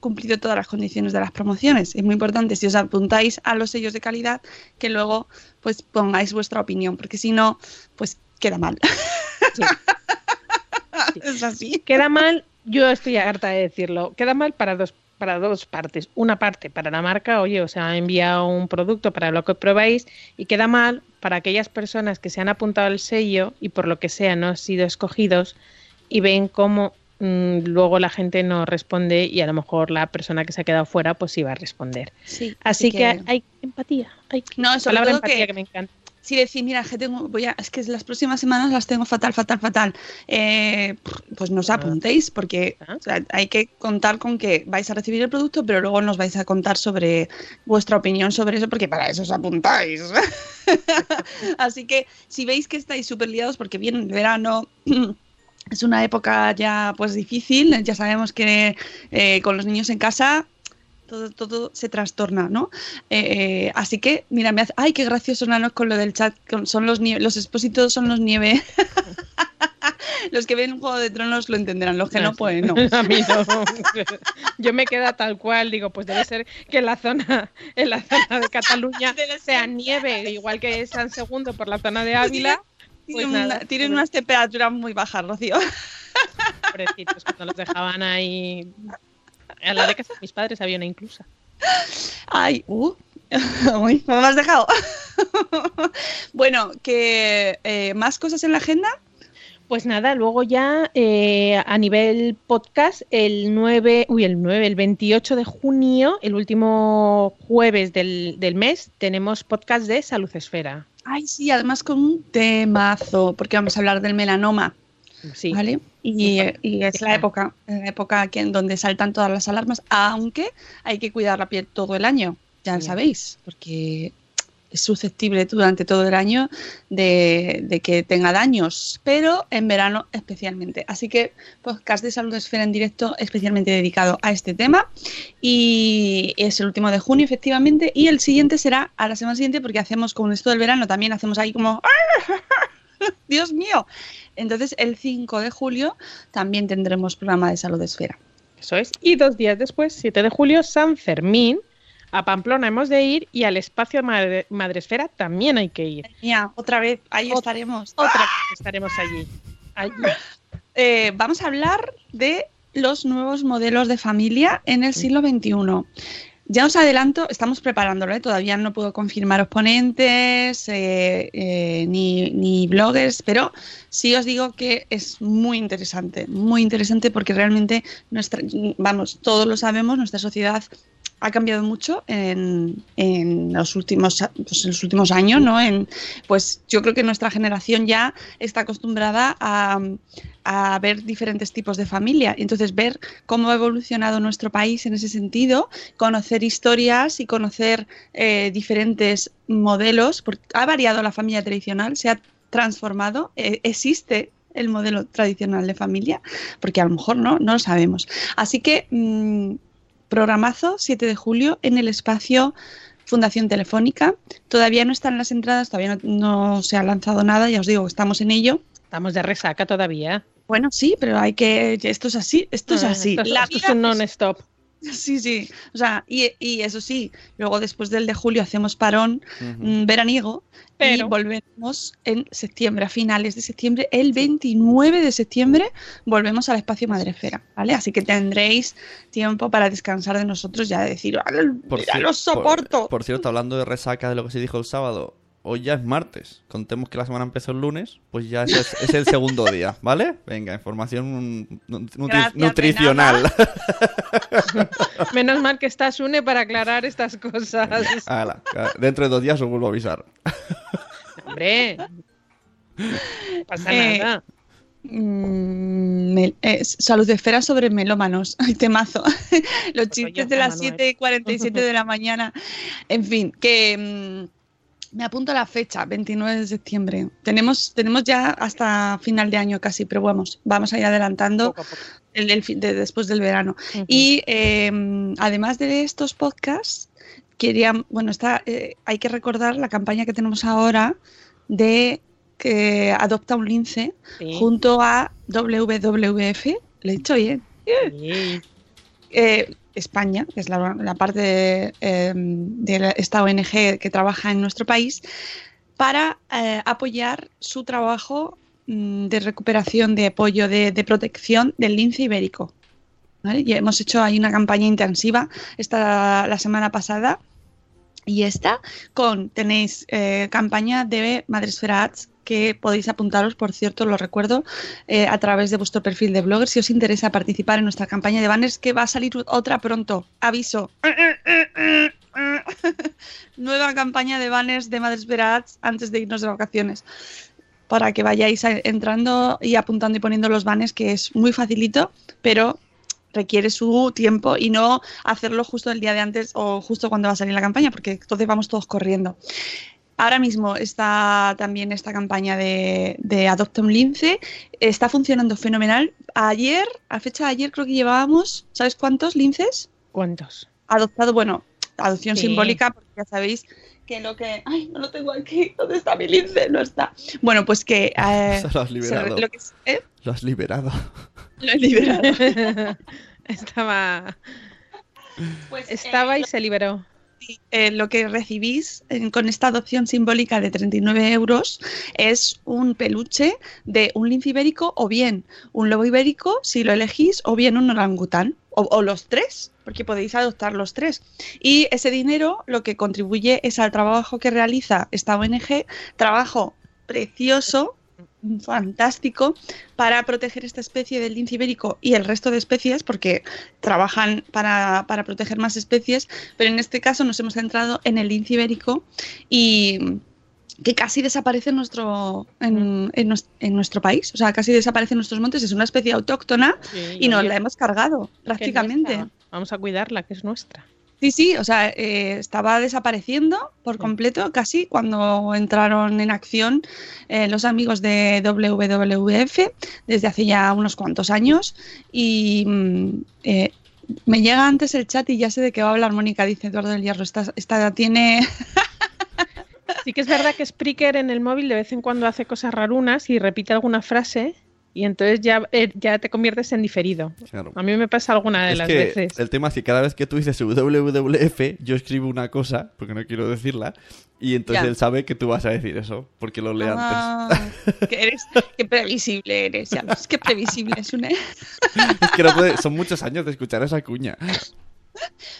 cumplido todas las condiciones de las promociones. Es muy importante si os apuntáis a los sellos de calidad que luego pues pongáis vuestra opinión, porque si no, pues queda mal. es así. Queda mal, yo estoy harta de decirlo, queda mal para dos para dos partes. Una parte para la marca, oye, os ha enviado un producto para lo que probáis y queda mal para aquellas personas que se han apuntado al sello y por lo que sea no han sido escogidos y ven cómo mm, luego la gente no responde y a lo mejor la persona que se ha quedado fuera pues sí va a responder. Sí, Así que, hay empatía, hay No, sobre palabra todo empatía que- que me encanta. Si decís, mira, que tengo, voy a, es que las próximas semanas las tengo fatal, fatal, fatal, eh, pues no os apuntéis, porque o sea, hay que contar con que vais a recibir el producto, pero luego nos vais a contar sobre vuestra opinión sobre eso, porque para eso os apuntáis. Así que si veis que estáis súper liados, porque viene el verano. Es una época ya pues difícil, ya sabemos que eh, con los niños en casa todo, todo se trastorna, ¿no? Eh, eh, así que, mira, me hace, ay, qué gracioso Nanos con lo del chat, con- son los nie- los expósitos son los nieve. los que ven Juego de Tronos lo entenderán, los que no, pues no. A mí no. Yo me queda tal cual, digo, pues debe ser que en la zona, en la zona de Cataluña sea nieve, igual que San Segundo por la zona de Ávila. Pues Tienen, nada, una- tienen unas temperaturas muy bajas, Rocío. pobrecitos, cuando los dejaban ahí. A la de casa de mis padres había una inclusa. Ay, uh. Uy, ¿me has dejado? bueno, que eh, más cosas en la agenda. Pues nada, luego ya eh, a nivel podcast, el 9, uy, el 9, el 28 de junio, el último jueves del, del mes, tenemos podcast de Salud Esfera. Ay, sí, además con un temazo, porque vamos a hablar del melanoma. Sí. ¿Vale? Y, y es la época, la época aquí en donde saltan todas las alarmas, aunque hay que cuidar la piel todo el año, ya Sí. sabéis, porque es susceptible durante todo el año de, de que tenga daños, pero en verano especialmente. Así que podcast de Salud Esfera en directo especialmente dedicado a este tema y es el último de junio efectivamente y el siguiente será a la semana siguiente porque hacemos con esto del verano también hacemos ahí como Dios mío. Entonces, el 5 de julio también tendremos programa de salud esfera. Eso es. Y dos días después, 7 de julio, San Fermín. A Pamplona hemos de ir y al espacio Madre- Madresfera también hay que ir. Mía, otra vez, ahí estaremos. Otra vez estaremos allí. Allí. Eh, vamos a hablar de los nuevos modelos de familia en el siglo XXI. Ya os adelanto, estamos preparándolo, ¿eh? todavía no puedo confirmar ponentes eh, eh, ni, ni bloggers, pero sí os digo que es muy interesante, muy interesante porque realmente nuestra, vamos, todos lo sabemos, nuestra sociedad ha cambiado mucho en, en los últimos pues, en los últimos años, ¿no? En, pues yo creo que nuestra generación ya está acostumbrada a, a ver diferentes tipos de familia. Entonces, ver cómo ha evolucionado nuestro país en ese sentido, conocer historias y conocer eh, diferentes modelos, porque ha variado la familia tradicional, se ha transformado, eh, existe el modelo tradicional de familia, porque a lo mejor no, no lo sabemos. Así que mm, programazo 7 de julio en el espacio Fundación Telefónica. Todavía no están las entradas, todavía no, no se ha lanzado nada, ya os digo, estamos en ello. Estamos de resaca todavía. Bueno, sí, pero hay que. Esto es así, esto es Ah, así. esto es- La esto es vida un non-stop. Sí, sí. O sea, y, y eso sí, luego después del de julio hacemos parón mm, veraniego y Pero- volvemos en septiembre, a finales de septiembre, el 29 de septiembre volvemos al espacio Madrefera, ¿vale? Así que tendréis tiempo para descansar de nosotros ya de decir, "Ah, ya cier- lo soporto. Por, por cierto, hablando de resaca de lo que se dijo el sábado, hoy ya es martes. Contemos que la semana empezó el lunes, pues ya es, es el segundo día, ¿vale? Venga, información nutri- Gracias, nutricional. Menos mal que estás une para aclarar estas cosas. Ala, dentro de dos días os vuelvo a avisar. Hombre. No pasa Eh, nada. Mm, eh, salud de esfera sobre melómanos. Ay, temazo. Los chistes de las Manuel. 7.47 de la mañana. En fin, que mm, me apunto a la fecha, 29 de septiembre. Tenemos, tenemos ya hasta final de año casi, pero vamos, vamos a ir adelantando el, de- después del verano. Y eh, además de estos podcasts, quería, bueno, está, eh, hay que recordar la campaña que tenemos ahora de que adopta un lince Sí. junto a WWF, le he dicho bien, eh, España, que es la, parte de, eh, esta ONG que trabaja en nuestro país, para eh, apoyar su trabajo mm, de recuperación, de apoyo, de, protección del lince ibérico. Y hemos hecho ahí una campaña intensiva esta, la semana pasada y esta con, tenéis eh, campaña de Madresfera Ads que podéis apuntaros, por cierto, lo recuerdo, eh, a través de vuestro perfil de blogger si os interesa participar en nuestra campaña de banners que va a salir otra pronto. Aviso. nueva campaña de banners de Madres Verats antes de irnos de vacaciones. Para que vayáis entrando y apuntando y poniendo los banners, que es muy facilito, pero requiere su tiempo y no hacerlo justo el día de antes o justo cuando va a salir la campaña, porque entonces vamos todos corriendo. Ahora mismo está también esta campaña de, de Adopta un Lince. Está funcionando fenomenal. Ayer, a fecha de ayer, creo que llevábamos, ¿sabes cuántos linces? ¿Cuántos? Adoptado, bueno, adopción Sí. simbólica, porque ya sabéis que lo que. Ay, no lo tengo aquí. ¿Dónde está mi lince? No está. Bueno, pues que. eh, Eso lo has liberado. lo que- ¿eh? Lo has liberado. Lo he liberado. Estaba. Pues, Estaba eh, y se liberó. Eh, lo que recibís con esta adopción simbólica de 39 euros es un peluche de un lince ibérico o bien un lobo ibérico, si lo elegís, o bien un orangután, o, o los tres, porque podéis adoptar los tres. Y ese dinero lo que contribuye es al trabajo que realiza esta ONG, trabajo precioso, fantástico, para proteger esta especie del lince ibérico y el resto de especies, porque trabajan para, para proteger más especies, pero en este caso nos hemos centrado en el lince ibérico y que casi desaparece en nuestro, en, en nues- en nuestro país, o sea, casi desaparece en nuestros montes, es una especie autóctona Sí, y nos la hemos cargado prácticamente. Vamos a cuidarla, que es nuestra. Sí, sí, o sea, eh, estaba desapareciendo por completo casi cuando entraron en acción eh, los amigos de WWF desde hace ya unos cuantos años y mm, eh, me llega antes el chat y ya sé de qué va a hablar Mónica, dice Eduardo del Hierro, esta, esta tiene... Sí que es verdad que Spreaker en el móvil de vez en cuando hace cosas rarunas y repite alguna frase y entonces ya, eh, ya te conviertes en diferido. Claro. A mí me pasa alguna de Es las que veces. el tema es que cada vez que tú dices WWF, yo escribo una cosa, porque no quiero decirla, y entonces Ya. él sabe que tú vas a decir eso, porque lo lee antes. Ah, que eres, qué previsible eres, ya ves, qué previsible es una... Es que no puede- son muchos años de escuchar esa cuña.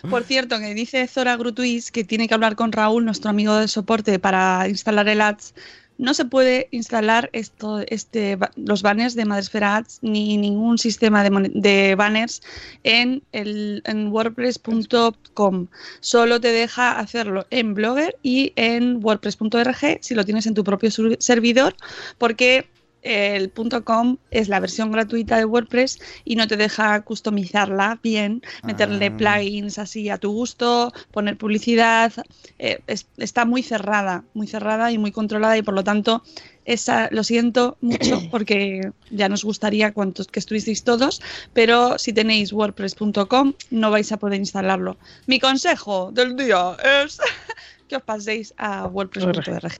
Por cierto, que dice Zora Grutuis que tiene que hablar con Raúl, nuestro amigo de soporte, para instalar el ads. No se puede instalar este, los banners de Madresfera Ads ni ningún sistema de, banners en, en WordPress.com. Solo te deja hacerlo en Blogger y en WordPress.org si lo tienes en tu propio servidor, porque el .com es la versión gratuita de WordPress y no te deja customizarla bien, meterle Ah. plugins así a tu gusto, poner publicidad. eh, es- está muy cerrada, muy cerrada y muy controlada y por lo tanto esa, lo siento mucho porque ya nos gustaría cuantos que estuvisteis todos, pero si tenéis wordpress.com no vais a poder instalarlo. Mi consejo del día es que os paséis a wordpress.org.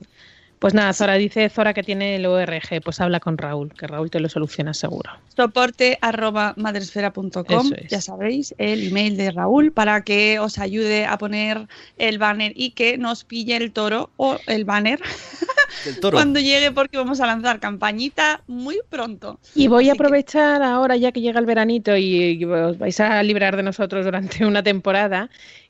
Pues nada, Zora dice Zora que tiene el ORG, pues habla con Raúl, que Raúl te lo soluciona seguro. soporte arroba madresfera.com, es. ya sabéis, el email de Raúl para que os ayude a poner el banner y que nos pille el toro o el banner El toro. cuando llegue porque vamos a lanzar campañita muy pronto. Y voy a aprovechar ahora, ya que llega el veranito y, y os vais a librar de nosotros durante una temporada,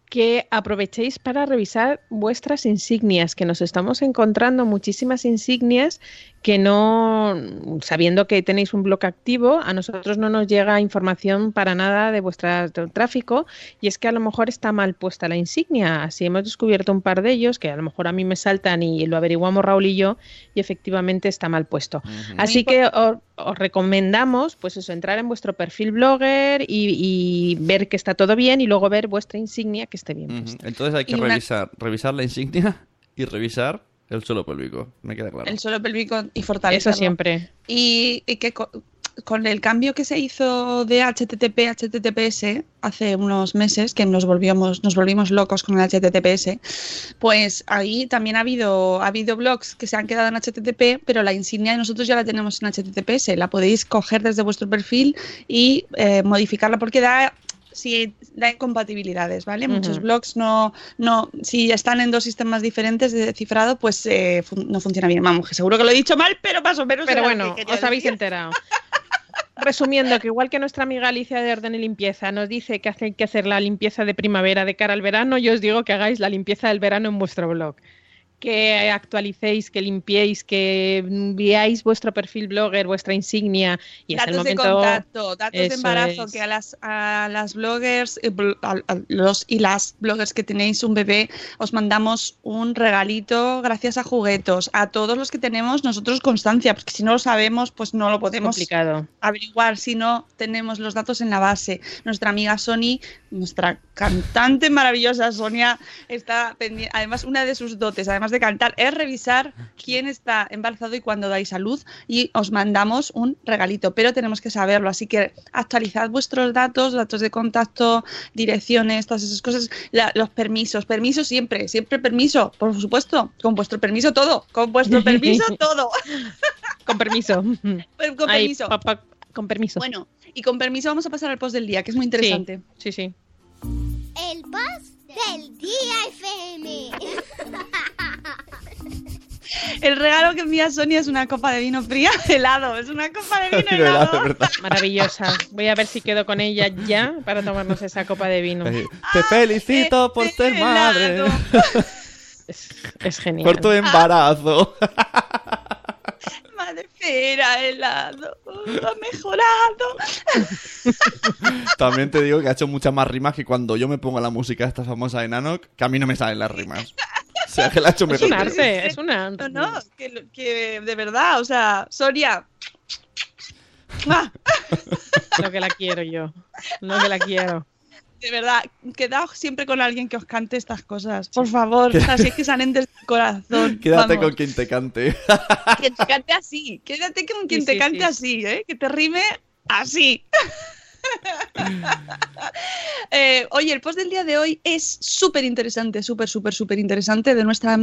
que aprovechéis para revisar vuestras insignias, que nos estamos encontrando muchísimas insignias que no, sabiendo que tenéis un blog activo, a nosotros no nos llega información para nada de vuestro tráfico y es que a lo mejor está mal puesta la insignia. Así hemos descubierto un par de ellos que a lo mejor a mí me saltan y lo averiguamos Raúl y yo y efectivamente está mal puesto. Así que os, os recomendamos, pues eso, entrar en vuestro perfil blogger y, y ver que está todo bien y luego ver vuestra insignia que esté bien. Entonces hay que Y una- revisar, revisar la insignia y revisar el suelo pélvico. Me queda claro. El suelo pélvico y fortalecerlo. Eso siempre. Y, y que co- con el cambio que se hizo de HTTP a HTTPS hace unos meses, que nos volvíamos, nos volvimos locos con el HTTPS, pues ahí también ha habido, ha habido blogs que se han quedado en HTTP, pero la insignia nosotros ya la tenemos en HTTPS. La podéis coger desde vuestro perfil y eh, modificarla porque da si da incompatibilidades, ¿vale? Muchos blogs no, no, si están en dos sistemas diferentes de cifrado, pues eh, fun- no funciona bien. Vamos, que seguro que lo he dicho mal, pero más o menos. Pero bueno, que os habéis enterado. Resumiendo, que igual que nuestra amiga Alicia de Orden y Limpieza nos dice que hay que hacer la limpieza de primavera de cara al verano, yo os digo que hagáis la limpieza del verano en vuestro blog. Que actualicéis, que limpiéis, que veáis vuestro perfil blogger, vuestra insignia y es el datos de contacto, datos de embarazo, es. que a las, a las bloggers eh, a- los y las bloggers que tenéis un bebé os mandamos un regalito gracias a juguetos. A todos los que tenemos nosotros constancia, porque si no lo sabemos, pues no lo podemos averiguar si no tenemos los datos en la base. Nuestra amiga Sony, nuestra cantante maravillosa Sonia, está pendiente. Además, una de sus dotes, además de cantar, es revisar quién está embarazado y cuándo dais a luz y os mandamos un regalito, pero tenemos que saberlo. Así que actualizad vuestros datos, datos de contacto, direcciones, todas esas cosas, La- los permisos, permisos siempre, siempre permiso, por supuesto, con vuestro permiso todo, con vuestro permiso todo. Con permiso. con Ay, permiso. papá, con permiso. Bueno, y con permiso vamos a pasar al post del día, que es muy interesante. Sí, sí. El boss del día FM. El regalo que envía Sonia es una copa de vino fría helado. Es una copa de vino helado. Maravillosa. Voy a ver si quedo con ella ya para tomarnos esa copa de vino. Te felicito por ser madre. Es, es genial. Por tu embarazo. Madre fera, helado. Ha mejorado. También te digo que ha hecho muchas más rimas que cuando yo me pongo la música esta famosa de Nanok, que a mí no me salen las rimas. O sea, que la ha hecho Es un arte, es un arte. No, no, que, de verdad, o sea, Sonia. ¡mua! Lo que la quiero yo. Lo que la quiero. De verdad, quedaos siempre con alguien que os cante estas cosas. Por favor, o sea, si es que salen desde el corazón. Quédate Vamos. con quien te cante. Que te cante así. Quédate con quien Sí, te sí, cante sí. así, ¿eh? Que te rime así. Eh, oye, el post del día de hoy es súper interesante, súper, súper, súper interesante de nuestra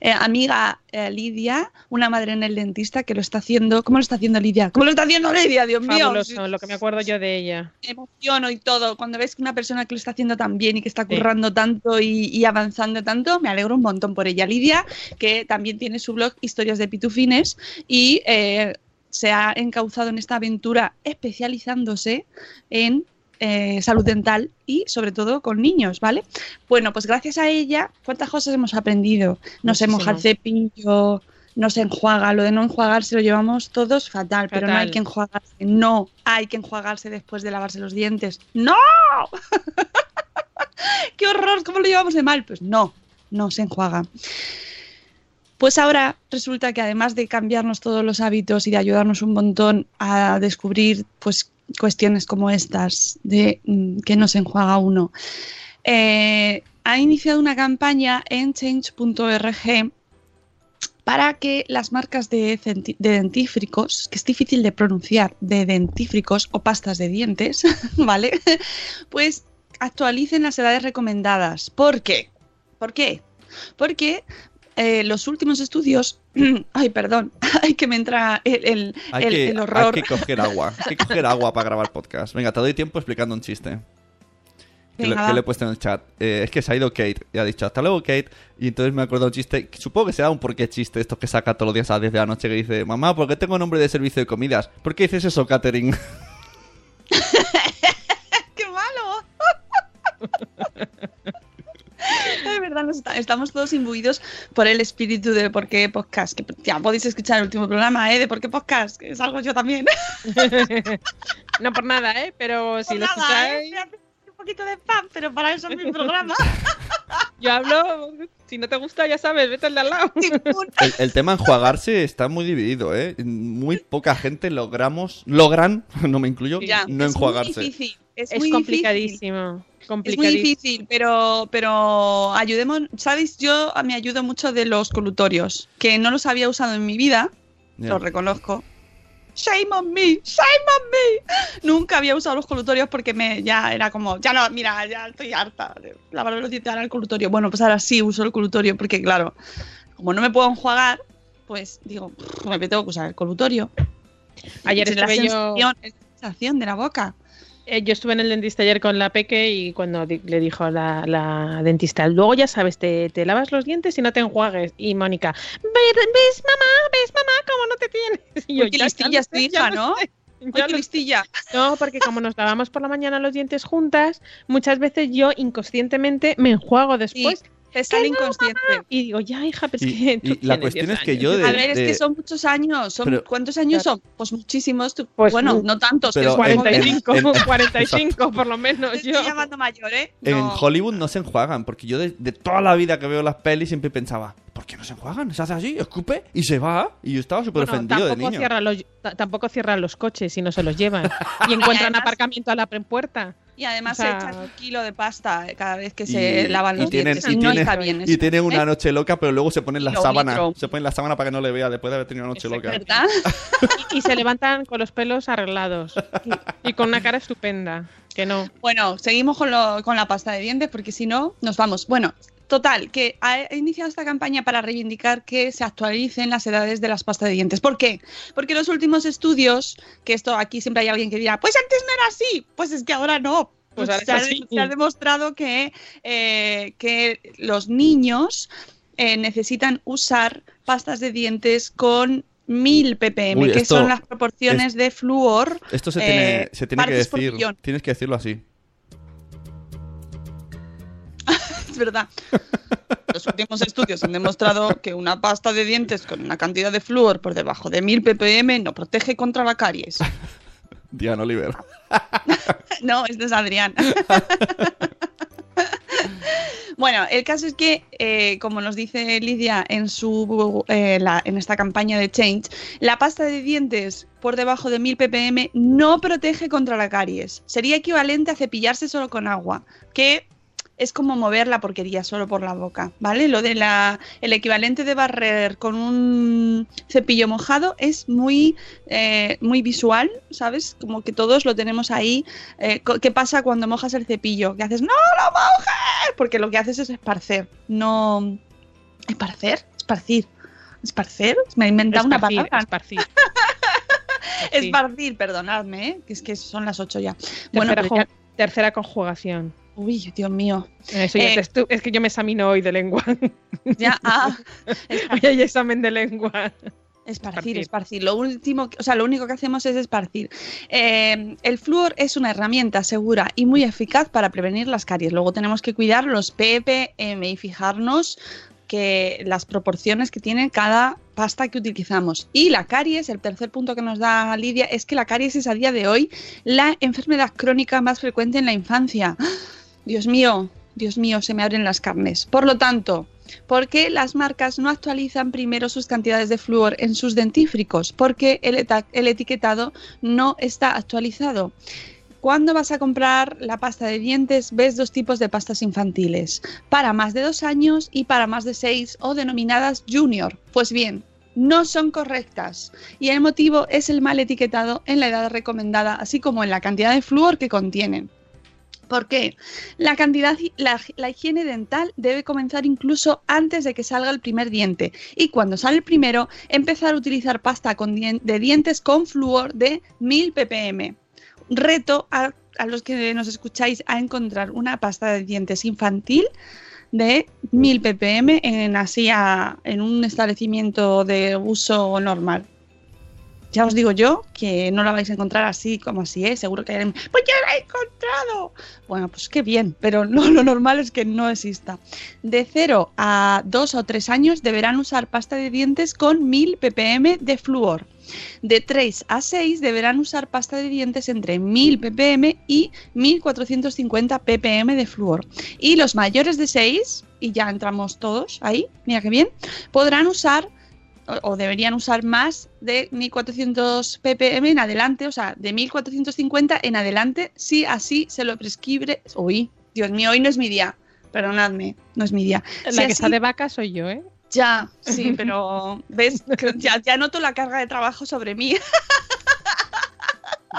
eh, amiga eh, Lidia, una madre en el dentista que lo está haciendo. ¿Cómo lo está haciendo Lidia? ¿Cómo lo está haciendo Lidia? Dios mío. Fabuloso, lo que me acuerdo yo de ella. emociono y todo. Cuando ves que una persona que lo está haciendo tan bien y que está currando tanto y, y avanzando tanto, me alegro un montón por ella. Lidia, que también tiene su blog Historias de Pitufines y se ha encauzado en esta aventura especializándose en eh, salud dental y sobre todo con niños, ¿vale? Bueno, pues gracias a ella, ¿cuántas cosas hemos aprendido? No se moja el Muchísimo. cepillo, no se enjuaga, lo de no enjuagarse lo llevamos todos fatal, pero no hay Fatal. que enjuagarse, no hay que enjuagarse después de lavarse los dientes, ¡no! ¡Qué horror! ¿Cómo lo llevamos de mal? Pues no, no se enjuaga. Pues ahora resulta que además de cambiarnos todos los hábitos y de ayudarnos un montón a descubrir pues cuestiones como estas de mm, que no se enjuaga uno, eh, ha iniciado una campaña en change.org para que las marcas de, de dentífricos, que es difícil de pronunciar, de dentífricos o pastas de dientes, ¿vale? Pues actualicen las edades recomendadas. ¿Por qué? ¿Por qué? Porque eh, los últimos estudios, ay, perdón, hay que me entra el, el- Hay, el- que, el horror. hay que coger agua. Hay que coger agua para grabar podcast. Venga, te doy tiempo explicando un chiste. Que, le, que he puesto en el chat. Eh, es que se ha ido Kate y ha dicho hasta luego Kate. Y entonces me acuerdo un chiste. Supongo que será un porqué chiste esto que saca todos los días a las 10 de la noche que dice Mamá, ¿por qué tengo nombre de servicio de comidas? ¿Por qué dices eso, Catering? ¡Qué malo! Es verdad, nos está- estamos todos imbuidos por el espíritu de por qué podcast. Que ya podéis escuchar el último programa, ¿eh? De por qué podcast, que salgo yo también. No por nada, ¿eh? Pero si Por lo nada, escucháis, ¿eh? Poquito de spam, pero para eso es mi programa. yo hablo. Si no te gusta, ya sabes, vete al de al lado. El, el tema enjuagarse está muy dividido, ¿eh? Muy poca gente logramos, logran, no me incluyo, Ya, no es enjuagarse. Muy difícil, es, Es muy complicadísimo. Es muy complicadísimo. difícil, pero, pero ayudemos, ¿sabéis? Yo me ayudo mucho de los colutorios, que no los había usado en mi vida, Ya. lo reconozco. Shame on me, shame on me. Nunca había usado los colutorios porque me ya era como, ya no, mira, ya estoy harta de lavar los dientes ahora el colutorio. Bueno, pues ahora sí uso el colutorio porque claro, como no me puedo enjuagar, pues digo, "Pff, me tengo que usar el colutorio. Ayer estuve yo- la sensación de la boca. Eh, yo estuve en el dentista ayer con la peque y cuando di- le dijo la, la dentista, luego ya sabes, te, te lavas los dientes y no te enjuagues. Y Mónica, "Ve- ¿ves mamá? ¿Ves mamá cómo no te tienes? Y yo, "Ya, listilla tu hija, ¿no? sé, Uy, ya qué lo sé". listilla. No, porque como nos lavamos por la mañana los dientes juntas, muchas veces yo inconscientemente me enjuago después sale "Que no, inconsciente. mamá". Y digo, ya, hija, pero es Y- que. y tú la tienes cuestión 10 es que años". yo de- A ver, es de- que son muchos años. Son, Pero- ¿Cuántos años Claro. son? Pues muchísimos. tú- Pues bueno, no tantos. que pero es como en- que- 45, en- en- 45 por lo menos. Te Yo. estoy llamando mayor, ¿eh? En No. Hollywood no se enjuagan, porque yo de, de toda la vida que veo las pelis siempre pensaba, ¿por qué no se enjuagan? Se hace así, escupe y se va. Y yo estaba súper Bueno, ofendido de tampoco, niño. cierran los, ta- tampoco cierran los coches y no se los llevan. y encuentran además- aparcamiento a la puerta. Y además O sea- se echan un kilo de pasta cada vez que se lavan los tienen, dientes. Y, no bien y tienen una ¿eh? noche loca, pero luego se ponen la sábana. litro. Se ponen la sábana para que no le vea después de haber tenido una noche loca. ¿Verdad? Y, y se levantan con los pelos arreglados. Y, y con una cara estupenda. Que no. Bueno, seguimos con, lo- con la pasta de dientes porque si no, nos vamos. Bueno, total, que ha iniciado esta campaña para reivindicar que se actualicen las edades de las pastas de dientes. ¿Por qué? Porque los últimos estudios, que esto aquí siempre hay alguien que dirá, pues antes no era así, pues es que ahora no. Pues Pues ahora se, ha, se ha demostrado que, eh, que los niños eh, necesitan usar pastas de dientes con 1000 ppm, Uy, que esto son las proporciones de flúor. Esto se eh, tiene, se tiene que decir. Tienes que decirlo así. Es verdad. Los últimos estudios han demostrado que una pasta de dientes con una cantidad de flúor por debajo de 1000 ppm no protege contra la caries. Diana Oliver. No, este es Adrián. Bueno, el caso es que, eh, como nos dice Lidia en, su, eh, la- en esta campaña de Change, la pasta de dientes por debajo de 1000 ppm no protege contra la caries. Sería equivalente a cepillarse solo con agua, que es como mover la porquería solo por la boca, ¿vale? Lo de la el equivalente de barrer con un cepillo mojado es muy eh, muy visual, ¿sabes? Como que todos lo tenemos ahí. Eh, ¿Qué pasa cuando mojas el cepillo? Que haces ¡No lo mojes! Porque lo que haces es esparcer, no esparcer, esparcir. ¿Esparcer? Me he inventado una Esparcir, palabra. esparcir. Esparcir, perdonadme, ¿eh? que es que son las 8 ya. Bueno, Tercera, ya- jo- tercera conjugación. Uy, Dios mío. Eso ya Eh, te estu- es que yo me examino hoy de lengua. Ya, ah, hoy hay examen de lengua. Esparcir, esparcir. Lo último, o sea, lo único que hacemos es esparcir. Eh, el flúor es una herramienta segura y muy eficaz para prevenir las caries. Luego tenemos que cuidar los ppm y fijarnos que las proporciones que tiene cada pasta que utilizamos. Y la caries, el tercer punto que nos da Lidia, es que la caries es a día de hoy la enfermedad crónica más frecuente en la infancia. Dios mío, Dios mío, se me abren las carnes. Por lo tanto, ¿por qué las marcas no actualizan primero sus cantidades de flúor en sus dentífricos? Porque el etiquetado no está actualizado. Cuando vas a comprar la pasta de dientes, ves dos tipos de pastas infantiles, para más de dos años y para más de seis o denominadas junior. Pues bien, no son correctas y el motivo es el mal etiquetado en la edad recomendada, así como en la cantidad de flúor que contienen. ¿Por qué? La cantidad, la, higiene dental debe comenzar incluso antes de que salga el primer diente y cuando sale el primero, empezar a utilizar pasta de dientes con flúor de 1000 ppm. Reto a, a los que nos escucháis a encontrar una pasta de dientes infantil de 1000 ppm en así a- en un establecimiento de uso normal. Ya os digo yo que no la vais a encontrar así como así, ¿eh? Seguro que hay pues ya la he encontrado. Bueno, pues qué bien, pero no, lo normal es que no exista. De 0 a 2 o 3 años deberán usar pasta de dientes con 1000 ppm de flúor. De 3 a 6 deberán usar pasta de dientes entre 1000 ppm y 1450 ppm de flúor. Y los mayores de 6, y ya entramos todos ahí, mira qué bien, podrán usar o- deberían usar más de 1400 ppm en adelante, o sea, de 1450 en adelante, si así se lo prescribe. Uy, Dios mío, hoy no es mi día. Perdonadme, no es mi día. La Si que así- está de vaca soy yo, ¿eh? Ya, sí, pero ves, ya, ya noto la carga de trabajo sobre mí.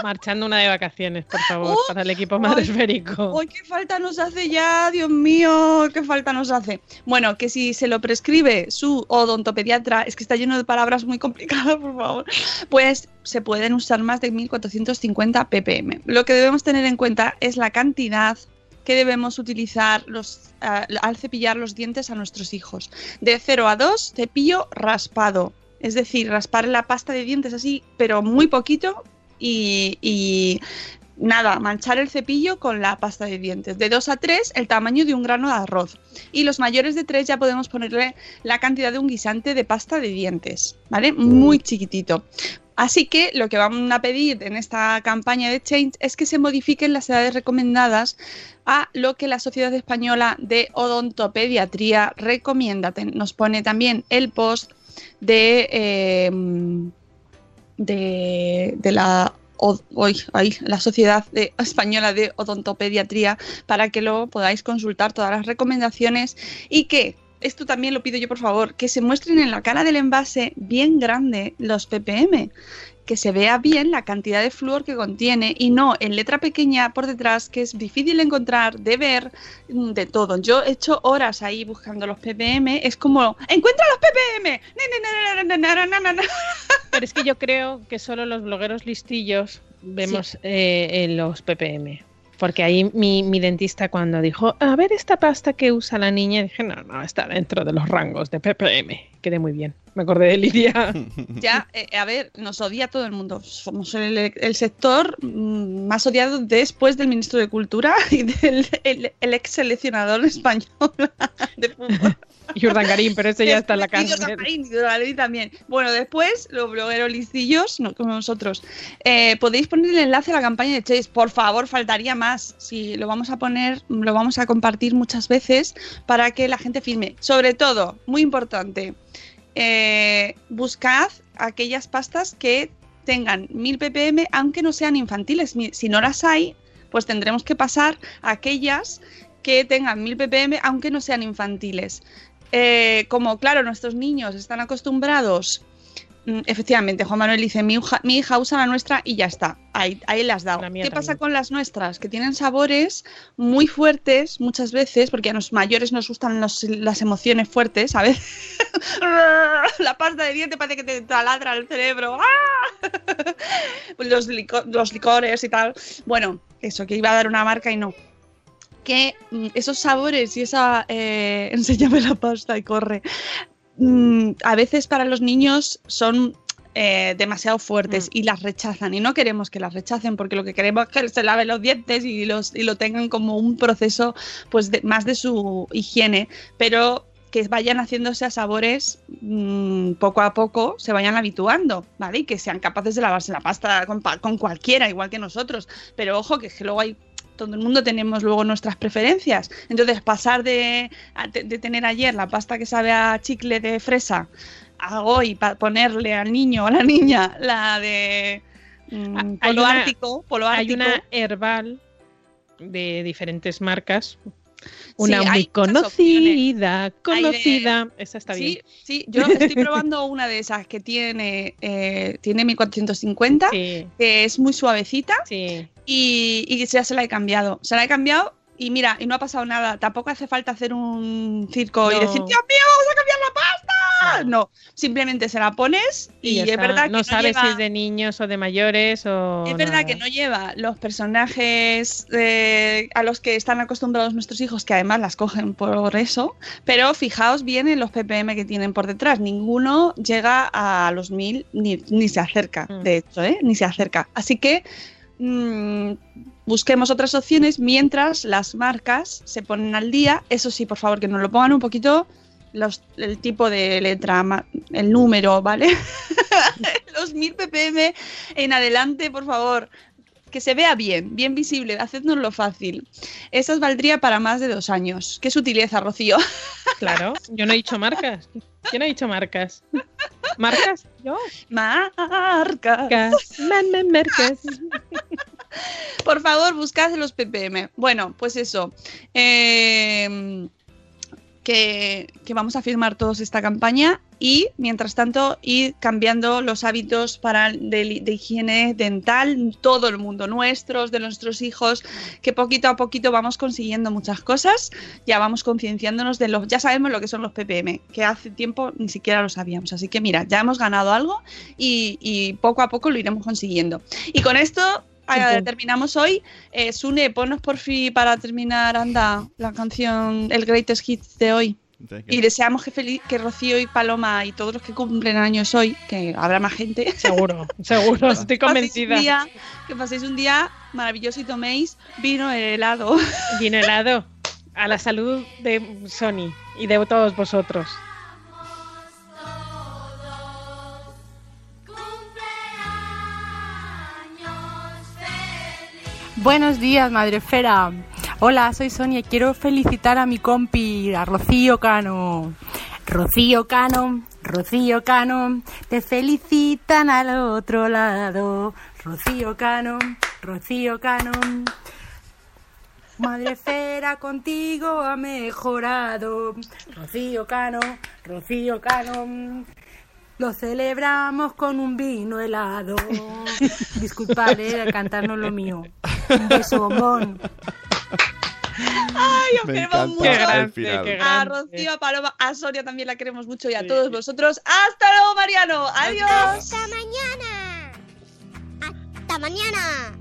Marchando una de vacaciones, por favor, Uh, para el equipo ay, madresférico. ¡Ay, qué falta nos hace ya! Dios mío, qué falta nos hace. Bueno, que si se lo prescribe su odontopediatra, es que está lleno de palabras muy complicadas, por favor, pues se pueden usar más de 1450 ppm. Lo que debemos tener en cuenta es la cantidad que debemos utilizar los, ah, al cepillar los dientes a nuestros hijos. De 0 a 2, cepillo raspado. Es decir, raspar la pasta de dientes así, pero muy poquito y, y nada, manchar el cepillo con la pasta de dientes. De 2 a 3, el tamaño de un grano de arroz. Y los mayores de 3 ya podemos ponerle la cantidad de un guisante de pasta de dientes, ¿vale? Muy chiquitito. Así que lo que vamos a pedir en esta campaña de Change es que se modifiquen las edades recomendadas a lo que la Sociedad Española de Odontopediatría recomienda. Nos pone también el post de, eh, de, la, hoy, la Sociedad Española de Odontopediatría para que lo podáis consultar todas las recomendaciones y que esto también lo pido yo por favor, que se muestren en la cara del envase bien grande los ppm, que se vea bien la cantidad de flúor que contiene y no en letra pequeña por detrás que es difícil encontrar, de ver, mm, de todo. Yo he hecho horas ahí buscando los ppm, es como, encuentra los ppm. Pero es que yo creo que solo los blogueros listillos vemos eh, en los ppm. Porque ahí mi, mi dentista cuando dijo, a ver esta pasta que usa la niña, dije, no, no, está dentro de los rangos de ppm. Quedé muy bien. Me acordé de Lidia. Ya, eh, a ver, nos odia todo el mundo. Somos el, el sector mm, más odiado después del ministro de Cultura y del el, el ex seleccionador español de fútbol. Y Urdangarín, pero ese ya está en la cárcel. Urdangarín, y Urdangarín también. Bueno, después, los blogueros listillos, no como nosotros, eh, podéis poner el enlace a la campaña de Chase. Por favor, faltaría más. Si lo vamos a poner, lo vamos a compartir muchas veces para que la gente firme. Sobre todo, muy importante, eh, buscad aquellas pastas que tengan 1000 ppm, aunque no sean infantiles. Si no las hay, pues tendremos que pasar a aquellas que tengan 1000 ppm, aunque no sean infantiles. Eh, como, claro, nuestros niños están acostumbrados. mm, Efectivamente, Juan Manuel dice, mi hija, mi hija usa la nuestra y ya está. Ahí, ahí las mía ¿Qué pasa con las nuestras? Que tienen sabores muy fuertes muchas veces, porque a los mayores nos gustan los- las emociones fuertes, ¿sabes? la pasta de diente parece que te taladra el cerebro. ¡Ah! los, lico- los licores y tal. Bueno, eso, que iba a dar una marca y no. Que mm, esos sabores y esa... Eh, enséñame la pasta y corre. Mm, a veces para los niños son eh, demasiado fuertes y las rechazan. Y no queremos que las rechacen porque lo que queremos es que se laven los dientes y, los, y lo tengan como un proceso pues de- más de su higiene. Pero que vayan haciéndose a sabores mm, poco a poco, se vayan habituando, ¿vale? Y que sean capaces de lavarse la pasta con, con cualquiera, igual que nosotros. Pero ojo, que, es que luego hay todo el mundo tenemos luego nuestras preferencias. Entonces, pasar de, de, tener ayer la pasta que sabe a chicle de fresa a hoy pa- ponerle al niño o a la niña la de mm, Hay polo ártico, polo Hay ártico. una herbal de diferentes marcas. Una Sí, muy conocida, de- conocida. Esa está sí, bien. Sí, yo estoy probando una de esas que tiene, eh, tiene 1450, que es muy suavecita y, y que ya se la he cambiado. Se la he cambiado y mira, y no ha pasado nada. Tampoco hace falta hacer un circo y decir, Dios mío, vamos a cambiar la pasta. No, simplemente se la pones y, es está. verdad que no no sabes lleva- si es de niños o de mayores o. Es verdad nada. que no lleva los personajes eh, a los que están acostumbrados nuestros hijos, que además las cogen por eso, pero fijaos bien en los ppm que tienen por detrás. Ninguno llega a los 1000 ni, ni se acerca, Mm. de hecho, ¿eh? ni se acerca. Así que mm, busquemos otras opciones mientras las marcas se ponen al día. Eso sí, por favor, que nos lo pongan un poquito los- el tipo de letra, el número, ¿vale? los 1000 ppm en adelante, por favor. Que se vea bien, bien visible, hacednoslo fácil. Esas valdría para más de dos años. Qué sutileza, Rocío. Claro, yo no he dicho marcas. ¿Quién ha dicho marcas? ¿Marcas? Yo. Marcas. Marcas. Por favor, buscad los ppm. Bueno, pues eso. Eh, que, que vamos a firmar todos esta campaña y, mientras tanto, ir cambiando los hábitos para de, higiene dental, todo el mundo, nuestros, de nuestros hijos, que poquito a poquito vamos consiguiendo muchas cosas, ya vamos concienciándonos de los, ya sabemos lo que son los ppm, que hace tiempo ni siquiera lo sabíamos, así que mira, ya hemos ganado algo y, y poco a poco lo iremos consiguiendo. Y con esto eh, terminamos hoy. Eh, Sune, ponnos por fin para terminar, anda, la canción, el greatest hits de hoy. Y deseamos que, feliz, que Rocío y Paloma y todos los que cumplen años hoy, que habrá más gente. Seguro, seguro, estoy convencida. Paséis un día, que paséis un día maravilloso y toméis vino helado. Vino helado. A la salud de Sony y de todos vosotros. Buenos días, Madre Esfera. Hola, soy Sonia. Quiero felicitar a mi compi, a Rocío Cano. Rocío Cano, Rocío Cano, te felicitan al otro lado. Rocío Cano, Rocío Cano. Madre Esfera contigo ha mejorado. Rocío Cano, Rocío Cano. Lo celebramos con un vino helado. Disculpad, eh, al cantar no es lo mío. Un beso, bombón. Ay, os Me queremos mucho. el final. qué A grande. Rocío, a Paloma, a Sonia también la queremos mucho y a todos vosotros. ¡Hasta luego, Mariano! ¡Adiós! ¡Hasta mañana! ¡Hasta mañana!